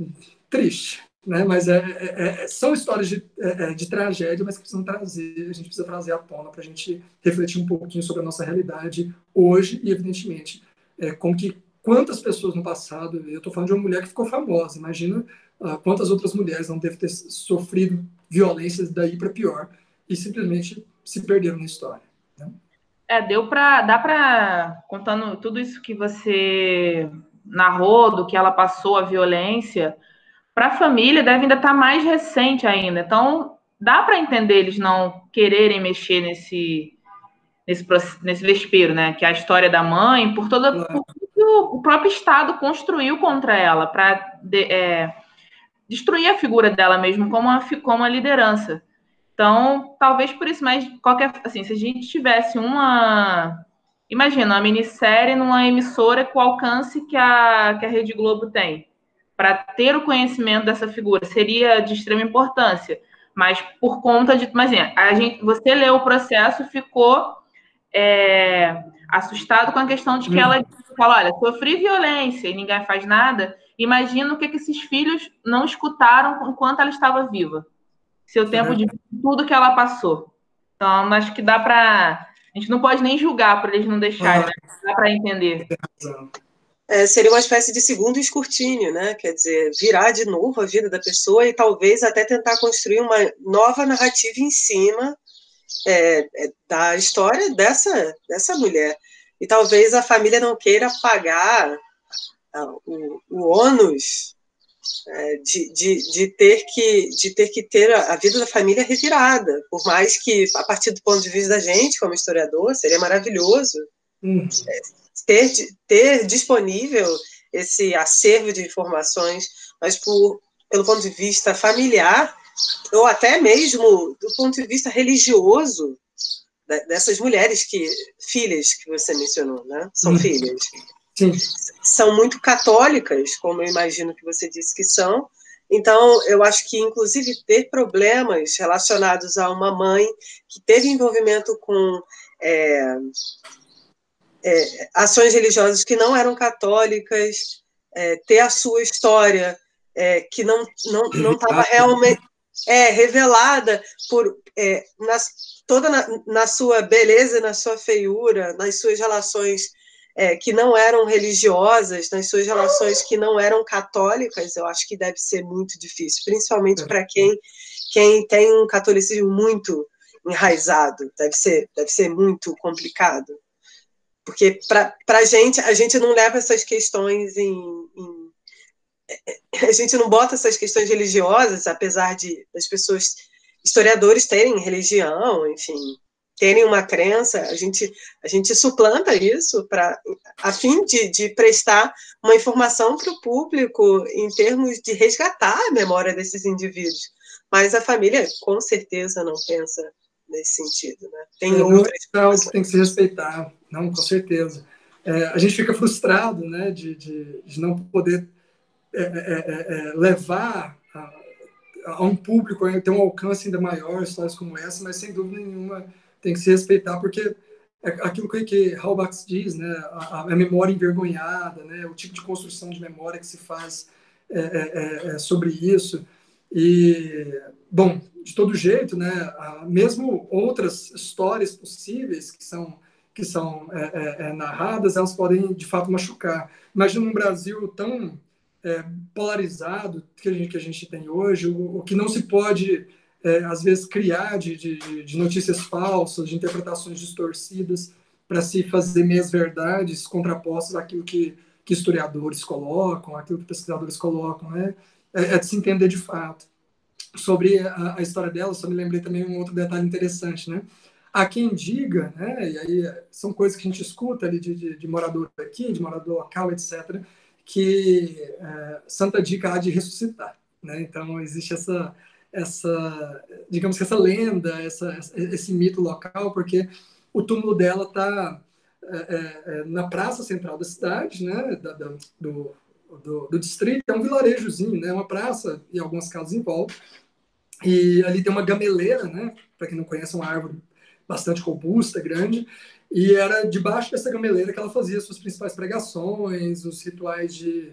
triste. Né? Mas é, é, é são histórias de, é, é, de, tragédia, mas que precisam trazer, a gente precisa trazer à tona para a gente refletir um pouquinho sobre a nossa realidade hoje e, evidentemente, é, com que quantas pessoas no passado, eu estou falando de uma mulher que ficou famosa, imagina uh, quantas outras mulheres não devem ter sofrido violências daí para pior e simplesmente se perderam na história. Né? É, deu para, dá para, contando tudo isso que você narrou, do que ela passou, a violência, para a família deve ainda estar tá mais recente ainda. Então, dá para entender eles não quererem mexer nesse, nesse, nesse vespeiro, né? Que é a história da mãe, por toda. Por o próprio Estado construiu contra ela, para é, destruir a figura dela mesmo como uma, como uma liderança. Então, talvez por isso, mas qualquer. Assim, se a gente tivesse uma. Imagina, uma minissérie numa emissora com o alcance que a, que a Rede Globo tem, para ter o conhecimento dessa figura, seria de extrema importância. Mas por conta de. Imagina, a gente, você leu o processo ficou é, assustado com a questão de que hum. ela fala: olha, sofri violência e ninguém faz nada. Imagina o que, que esses filhos não escutaram enquanto ela estava viva. Seu tempo é. de tudo que ela passou. Então, acho que dá para. A gente não pode nem julgar por eles não deixarem, né? dá para entender. É, seria uma espécie de segundo escrutínio, né? Quer dizer, virar de novo a vida da pessoa e talvez até tentar construir uma nova narrativa em cima é, é, da história dessa, dessa mulher. E talvez a família não queira pagar o, o ônus é, de, de, de, ter que, de ter que ter a, vida da família revirada, por mais que, a partir do ponto de vista da gente, como historiador, seria maravilhoso uhum. Ter, ter disponível esse acervo de informações, mas por, pelo ponto de vista familiar, ou até mesmo do ponto de vista religioso, dessas mulheres que filhas que você mencionou, né? São uhum. filhas. Sim. São muito católicas, como eu imagino que você disse que são. Então, eu acho que, inclusive, ter problemas relacionados a uma mãe que teve envolvimento com é, é, ações religiosas que não eram católicas, é, ter a sua história é, que não não não estava realmente é, revelada por é, nas, toda na, na, sua beleza, na sua feiura, nas suas relações é, que não eram religiosas, nas suas relações que não eram católicas, eu acho que deve ser muito difícil, principalmente para quem, quem tem um catolicismo muito enraizado, deve ser, deve ser muito complicado. Porque para a gente, a gente não leva essas questões em, em, A gente não bota essas questões religiosas, apesar de as pessoas, historiadores terem religião, enfim, terem uma crença, a gente, a gente suplanta isso para a fim de, de prestar uma informação para o público em termos de resgatar a memória desses indivíduos. Mas a família, com certeza, não pensa nesse sentido. Né? Tem é, outras não, tem que se respeitar, não, com certeza. É, a gente fica frustrado né, de, de, de não poder é, é, é, é levar a, a, um público, ter um alcance ainda maior histórias como essa, mas sem dúvida nenhuma tem que se respeitar, porque é aquilo que, que Halbach diz, né, a, a, memória envergonhada, né, o tipo de construção de memória que se faz é, é, é sobre isso. E, bom, de todo jeito, né, mesmo outras histórias possíveis que são, que são é, é, é, narradas, elas podem, de fato, machucar. Imagina um Brasil tão polarizado que a, gente, que a gente tem hoje, o, o que não se pode é, às vezes, criar de, de, de, notícias falsas, de interpretações distorcidas, para se fazer meias verdades contrapostas àquilo que, que historiadores colocam, àquilo que pesquisadores colocam, né? É, é de se entender de fato. Sobre a, a, história dela, só me lembrei também um outro detalhe interessante, né? Há quem diga, né, e aí são coisas que a gente escuta ali de, de, de morador aqui, de morador local, etc., que é, Santa Dica há de ressuscitar. Né? Então, existe essa, essa, digamos que essa lenda, essa, esse mito local, porque o túmulo dela está é, é, é, na praça central da cidade, né, da, da, do, do, do, distrito, é um vilarejozinho, né, uma praça e algumas casas em volta, e ali tem uma gameleira, né, para quem não conhece, uma árvore bastante robusta, grande, e era debaixo dessa gameleira que ela fazia suas principais pregações, os rituais de,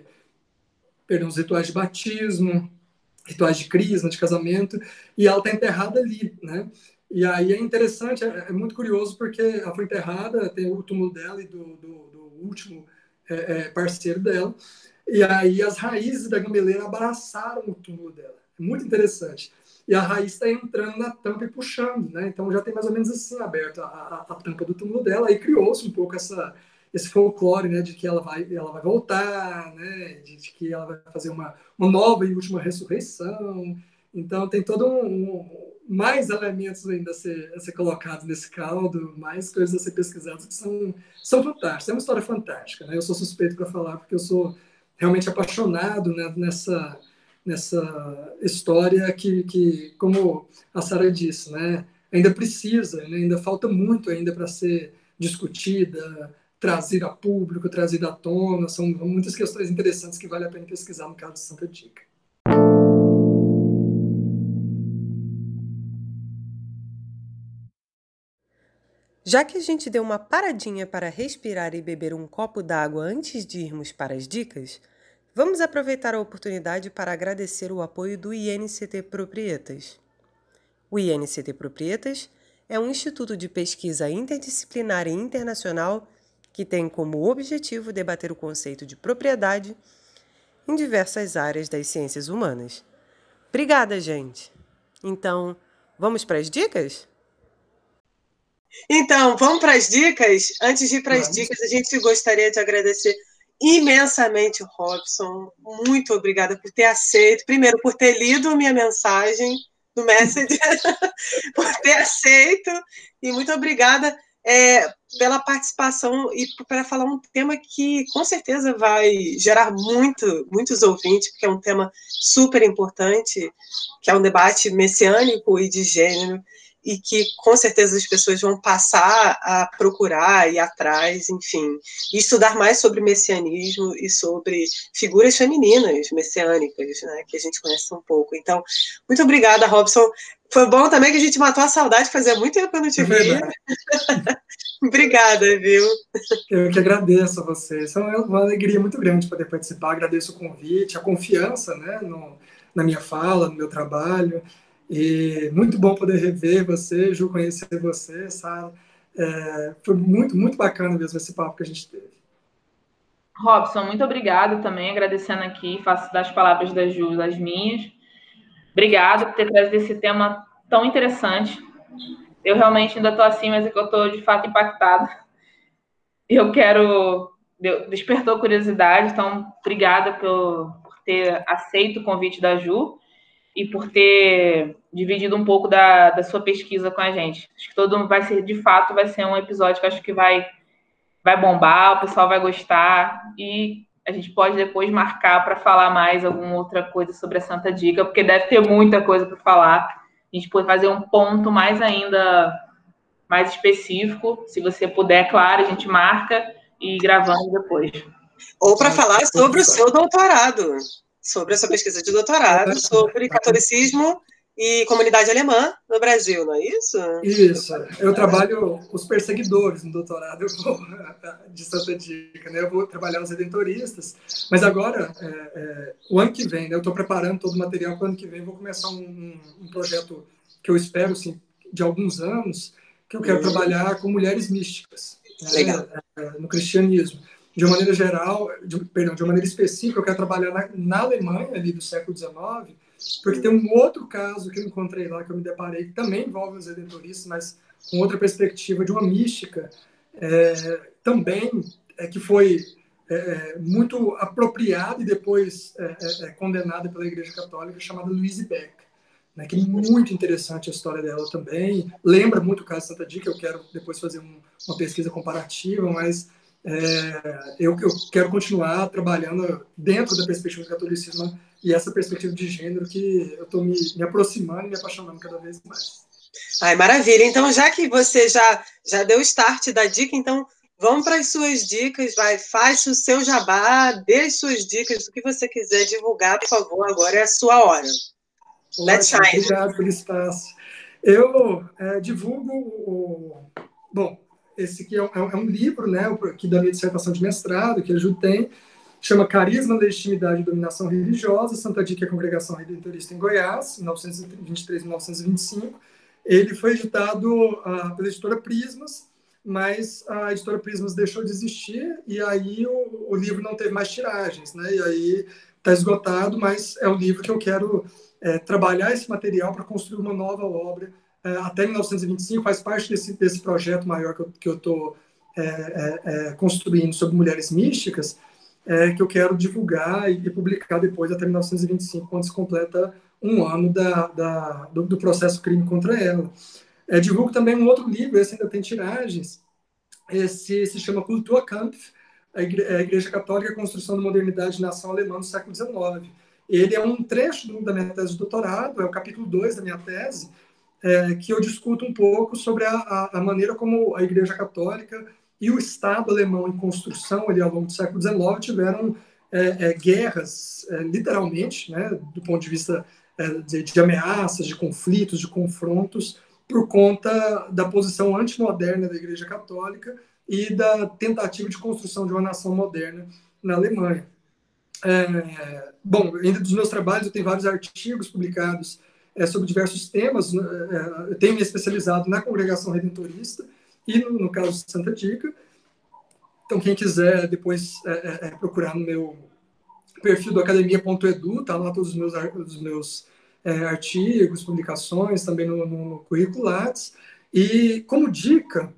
perdão, os rituais de batismo, rituais de crisma, de casamento, e ela está enterrada ali, né? E aí é interessante, é, é, muito curioso porque ela foi enterrada, tem o túmulo dela e do, do, do último é, é, parceiro dela, e aí as raízes da gambeleira abraçaram o túmulo dela. É muito interessante. E a raiz está entrando na tampa e puxando, né? Então já tem mais ou menos assim aberto a, a, tampa do túmulo dela, aí criou-se um pouco essa, esse folclore, né, de que ela vai, ela vai voltar, né, de, de que ela vai fazer uma, uma nova e última ressurreição. Então tem todo um, um mais elementos ainda a ser, a ser colocados nesse caldo, mais coisas a ser pesquisadas que são, são fantásticas. É uma história fantástica, né? Eu sou suspeito para falar porque eu sou realmente apaixonado né, nessa nessa história que, que como a Sara disse, né, ainda precisa, né, ainda falta muito ainda para ser discutida, trazido a público, trazido à tona. São muitas questões interessantes que vale a pena pesquisar no caso de Santa Dica. Já que a gente deu uma paradinha para respirar e beber um copo d'água antes de irmos para as dicas, vamos aproveitar a oportunidade para agradecer o apoio do INCT Proprietas. O INCT Proprietas é um instituto de pesquisa interdisciplinar e internacional que tem como objetivo debater o conceito de propriedade em diversas áreas das ciências humanas. Obrigada, gente! Então, vamos para as dicas? Então, vamos para as dicas? Antes de ir para as dicas, a gente gostaria de agradecer imensamente Robson. Muito obrigada por ter aceito. Primeiro, por ter lido a minha mensagem do Messenger, por ter aceito. E muito obrigada é, pela participação e para falar um tema que com certeza vai gerar muito, muitos ouvintes, porque é um tema super importante, que é um debate messiânico e de gênero, e que com certeza as pessoas vão passar a procurar e atrás, enfim, e estudar mais sobre messianismo e sobre figuras femininas messiânicas, né, que a gente conhece um pouco. Então, muito obrigada, Robson. Foi bom também que a gente matou a saudade, fazia muito tempo que eu não te é vi. Obrigada, viu? Eu que agradeço a vocês. É uma alegria muito grande poder participar. Agradeço o convite, a confiança né, no, na minha fala, no meu trabalho. E muito bom poder rever você, Ju, conhecer você, Sara. É, foi muito, muito bacana mesmo esse papo que a gente teve. Robson, muito obrigado também, agradecendo aqui, faço das palavras da Ju as minhas. Obrigado por ter trazido esse tema tão interessante. Eu realmente ainda estou assim, mas é que eu estou de fato impactada. Eu quero. Despertou curiosidade, então obrigada por, por ter aceito o convite da Ju e por ter dividido um pouco da, da sua pesquisa com a gente. Acho que todo vai ser, de fato, vai ser um episódio que acho que vai, vai bombar, o pessoal vai gostar e a gente pode depois marcar para falar mais alguma outra coisa sobre a Santa Dica, porque deve ter muita coisa para falar. A gente pode fazer um ponto mais ainda mais específico. Se você puder, claro, a gente marca e gravamos depois. Ou para falar sobre o seu doutorado, sobre a sua pesquisa de doutorado, sobre catolicismo e comunidade alemã no Brasil, não é isso? Isso. Eu trabalho os perseguidores no doutorado vou, de Santa Dica, né? Eu vou trabalhar os redentoristas, mas agora, é, é, o ano que vem, né? eu estou preparando todo o material para o ano que vem, vou começar um, um, um, projeto que eu espero, assim, de alguns anos, que eu quero uhum. trabalhar com mulheres místicas né? É, no cristianismo. De uma maneira geral, de, perdão, de uma maneira específica, eu quero trabalhar na, na Alemanha, ali do século XIX, porque tem um outro caso que eu encontrei lá, que eu me deparei, que também envolve os redentoristas, mas com outra perspectiva de uma mística, é, também é, que foi é, é muito apropriada e depois é, é, é, condenada pela Igreja Católica, chamada Louise Beck. Né, que é muito interessante a história dela também. Lembra muito o caso de Santa Dica, eu quero depois fazer um, uma pesquisa comparativa, mas é, eu, eu, quero continuar trabalhando dentro da perspectiva do catolicismo e essa perspectiva de gênero que eu estou me, me, aproximando e me apaixonando cada vez mais. Ai, maravilha. Então, já que você já, já deu o start da dica, então vamos para as suas dicas, vai, faz o seu jabá, dê as suas dicas, o que você quiser divulgar, por favor, agora é a sua hora. Let's shine. Obrigado pelo espaço. Eu é, divulgo o... Bom, esse aqui é um, é um livro, né, aqui da minha dissertação de mestrado, que a Ju tem, chama Carisma, Legitimidade e Dominação Religiosa, Santa Dica e Congregação Redentorista em Goiás, 1923-1925. Ele foi editado uh, pela editora Prismas, mas a editora Prismas deixou de existir e aí o, o livro não teve mais tiragens, né? E aí está esgotado, mas é um livro que eu quero é, trabalhar esse material para construir uma nova obra é, até 1925, faz parte desse, desse projeto maior que eu estou é, é, é, construindo sobre mulheres místicas, é, que eu quero divulgar e, e, publicar depois, até 1925, quando se completa um ano da, da do, do, processo crime contra ela. É, divulgo também um outro livro, esse ainda tem tiragens, esse se chama Kulturkampf, a Igreja, Católica, a Construção da Modernidade e Nação Alemã no século XIX. Ele é um trecho da minha tese de doutorado, é o capítulo 2 da minha tese, é, que eu discuto um pouco sobre a, a, a, maneira como a Igreja Católica e o Estado alemão em construção ali ao longo do século XIX tiveram é, é, guerras, é, literalmente, né, do ponto de vista é, de, de, ameaças, de conflitos, de confrontos, por conta da posição antimoderna da Igreja Católica e da tentativa de construção de uma nação moderna na Alemanha. É, bom, ainda dos meus trabalhos, eu tenho vários artigos publicados é, sobre diversos temas. Né, é, tenho me especializado na congregação redentorista e, no, no caso de Santa Dica. Então, quem quiser depois é, é, é procurar no meu perfil do academia.edu, tá lá todos os meus, os meus é, artigos, publicações, também no, no, currículo Lattes. E, como dica,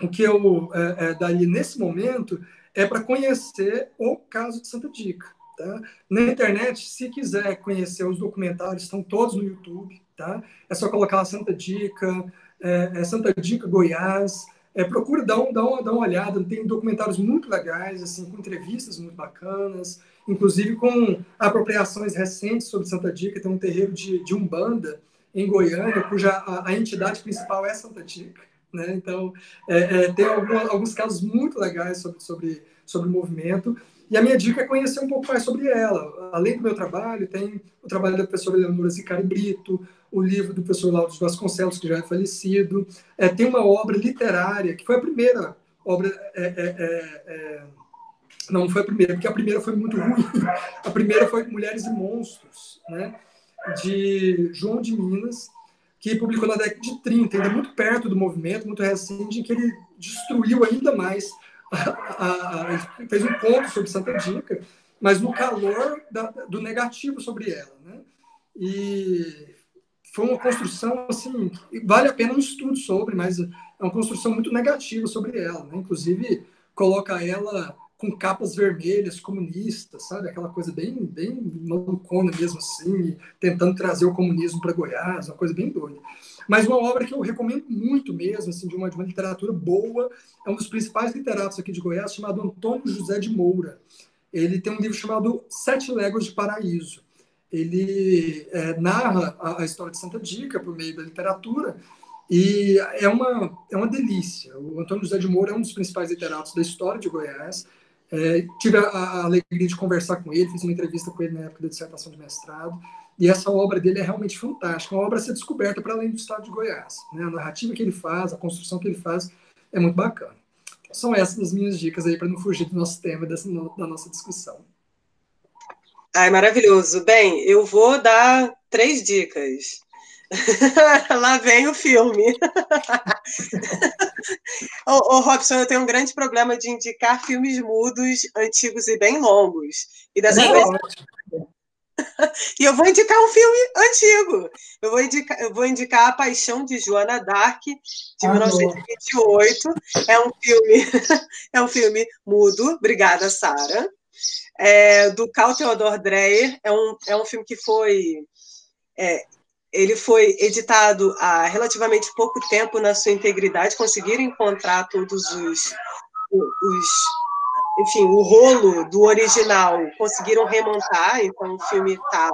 o que eu daria nesse momento é para conhecer o caso de Santa Dica. Tá? Na internet, se quiser conhecer os documentários, estão todos no YouTube. Tá? É só colocar Santa Dica, é, é Santa Dica Goiás. É, procura dar, um, dar, uma, dar uma olhada. Tem documentários muito legais, assim, com entrevistas muito bacanas, inclusive com apropriações recentes sobre Santa Dica. Tem um terreiro de, de Umbanda em Goiânia, cuja a, a entidade principal é Santa Dica. Né? Então, é, é, tem algum, alguns casos muito legais sobre, sobre, sobre o movimento. E a minha dica é conhecer um pouco mais sobre ela. Além do meu trabalho, tem o trabalho da professora Eleonora Zicari Brito, o livro do professor Lauro Vasconcelos, que já é falecido. É, tem uma obra literária, que foi a primeira obra. É, é, é, é não foi a primeira, porque a primeira foi muito ruim. A primeira foi Mulheres e Monstros, né? de João de Minas, que publicou na década de 30, ainda muito perto do movimento, muito recente, em que ele destruiu ainda mais a, a, fez um conto sobre Santa Dica, mas no calor da, do negativo sobre ela. Né? E foi uma construção, assim, vale a pena um estudo sobre, mas é uma construção muito negativa sobre ela, né? Inclusive, coloca ela com capas vermelhas, comunistas, sabe? Aquela coisa bem, bem malucona mesmo assim, tentando trazer o comunismo para Goiás, uma coisa bem doida. Mas uma obra que eu recomendo muito mesmo, assim, de uma, de uma literatura boa, é um dos principais literatos aqui de Goiás, chamado Antônio José de Moura. Ele tem um livro chamado Sete Léguas de Paraíso. Ele é, narra a, a história de Santa Dica por meio da literatura, e é uma, é uma delícia. O Antônio José de Moura é um dos principais literatos da história de Goiás. É, tive a, a, alegria de conversar com ele, fiz uma entrevista com ele na época da dissertação de mestrado. E essa obra dele é realmente fantástica, uma obra a ser descoberta para além do estado de Goiás. Né? A narrativa que ele faz, a construção que ele faz é muito bacana. Então, são essas as minhas dicas aí para não fugir do nosso tema, dessa, da nossa discussão. Ai, maravilhoso. Bem, eu vou dar três dicas. Lá vem o filme. ô, ô, Robson, eu tenho um grande problema de indicar filmes mudos, antigos e bem longos. E dessa Não, vez. e eu vou indicar um filme antigo. Eu vou indicar, eu vou indicar A Paixão de Joana Dark, de ah, 1928. É um filme, é um filme mudo. Obrigada, Sara. É, do Carl Theodor Dreyer. É um, é um filme que foi. É, ele foi editado há relativamente pouco tempo na sua integridade, conseguiram encontrar todos os, os enfim, o rolo do original conseguiram remontar, então o filme está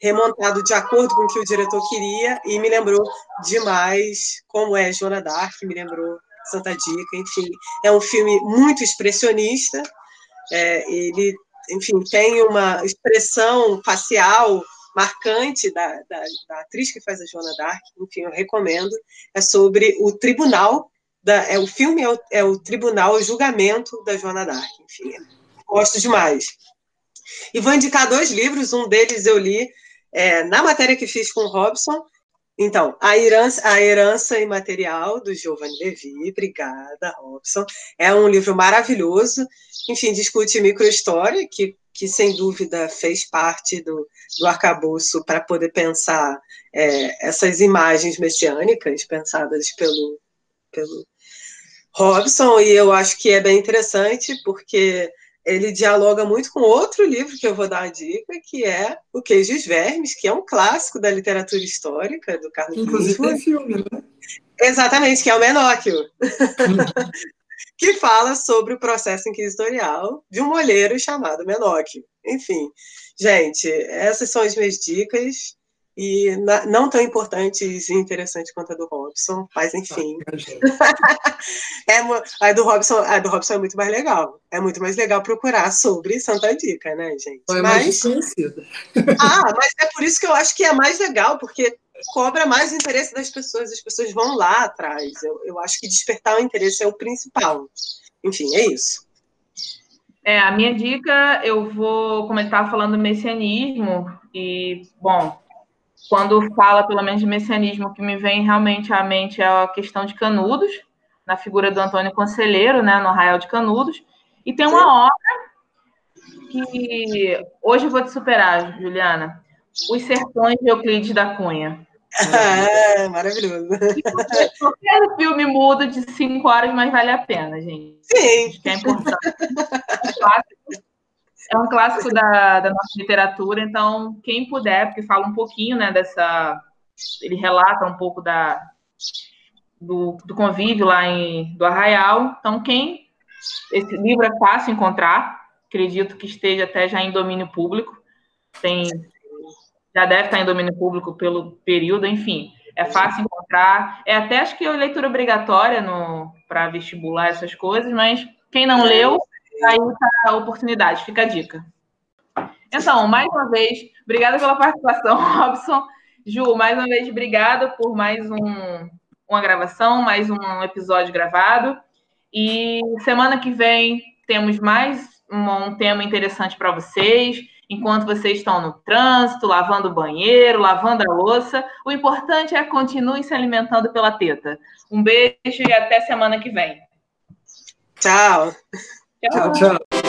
remontado de acordo com o que o diretor queria e me lembrou demais como é Joana Dark, me lembrou Santa Dica, enfim, é um filme muito expressionista, é, ele, enfim, tem uma expressão facial marcante da, da, da, atriz que faz a Joana Dark, enfim, eu recomendo, é sobre o tribunal da, é, o filme é o, é o tribunal, o julgamento da Joana Dark. Enfim, gosto demais. E vou indicar dois livros, um deles eu li é, na matéria que fiz com o Robson. Então, a herança, a herança imaterial do Giovanni Levi, obrigada, Robson. É um livro maravilhoso, enfim, discute microhistória, que, que sem dúvida fez parte do, do arcabouço para poder pensar é, essas imagens messiânicas pensadas pelo, pelo Robson, e eu acho que é bem interessante, porque ele dialoga muito com outro livro que eu vou dar a dica, que é O Queijo e os Vermes, que é um clássico da literatura histórica do Carlos Inclusive tem filme, né? Exatamente, que é o Menóquio. que fala sobre o processo inquisitorial de um molheiro chamado Menóquio. Enfim, gente, essas são as minhas dicas e na, não tão importantes e interessantes quanto a do Robson, mas enfim. é, a, do Robson, a do Robson é muito mais legal. É muito mais legal procurar sobre Santa Dica, né, gente? É mais conhecida. ah, mas é por isso que eu acho que é mais legal, porque cobra mais interesse das pessoas, as pessoas vão lá atrás. Eu, eu acho que despertar o interesse é o principal. Enfim, é isso. É, a minha dica, eu vou, como ele estava falando do messianismo, e, bom, quando fala, pelo menos, de messianismo, o que me vem realmente à mente é a questão de Canudos, na figura do Antônio Conselheiro, né, no Arraial de Canudos. E tem uma obra que hoje eu vou te superar, Juliana. Os Sertões de Euclides da Cunha. Ah, maravilhoso. Qualquer filme muda de cinco horas, mas vale a pena, gente. Sim. Acho que é importante. É um clássico da, da nossa literatura, então quem puder, porque fala um pouquinho, né, dessa, ele relata um pouco da do, do convívio lá em do Arraial. Então quem esse livro é fácil encontrar, acredito que esteja até já em domínio público. Tem já deve estar em domínio público pelo período, enfim, é fácil encontrar. É até acho que é leitura obrigatória no para vestibular essas coisas, mas quem não leu Aí tá a oportunidade, fica a dica. Então, mais uma vez, obrigada pela participação, Robson. Ju, mais uma vez, obrigada por mais um, uma gravação, mais um episódio gravado. E semana que vem temos mais um, um tema interessante para vocês. Enquanto vocês estão no trânsito, lavando o banheiro, lavando a louça, o importante é que continuem se alimentando pela teta. Um beijo e até semana que vem. Tchau. Tchau, tchau.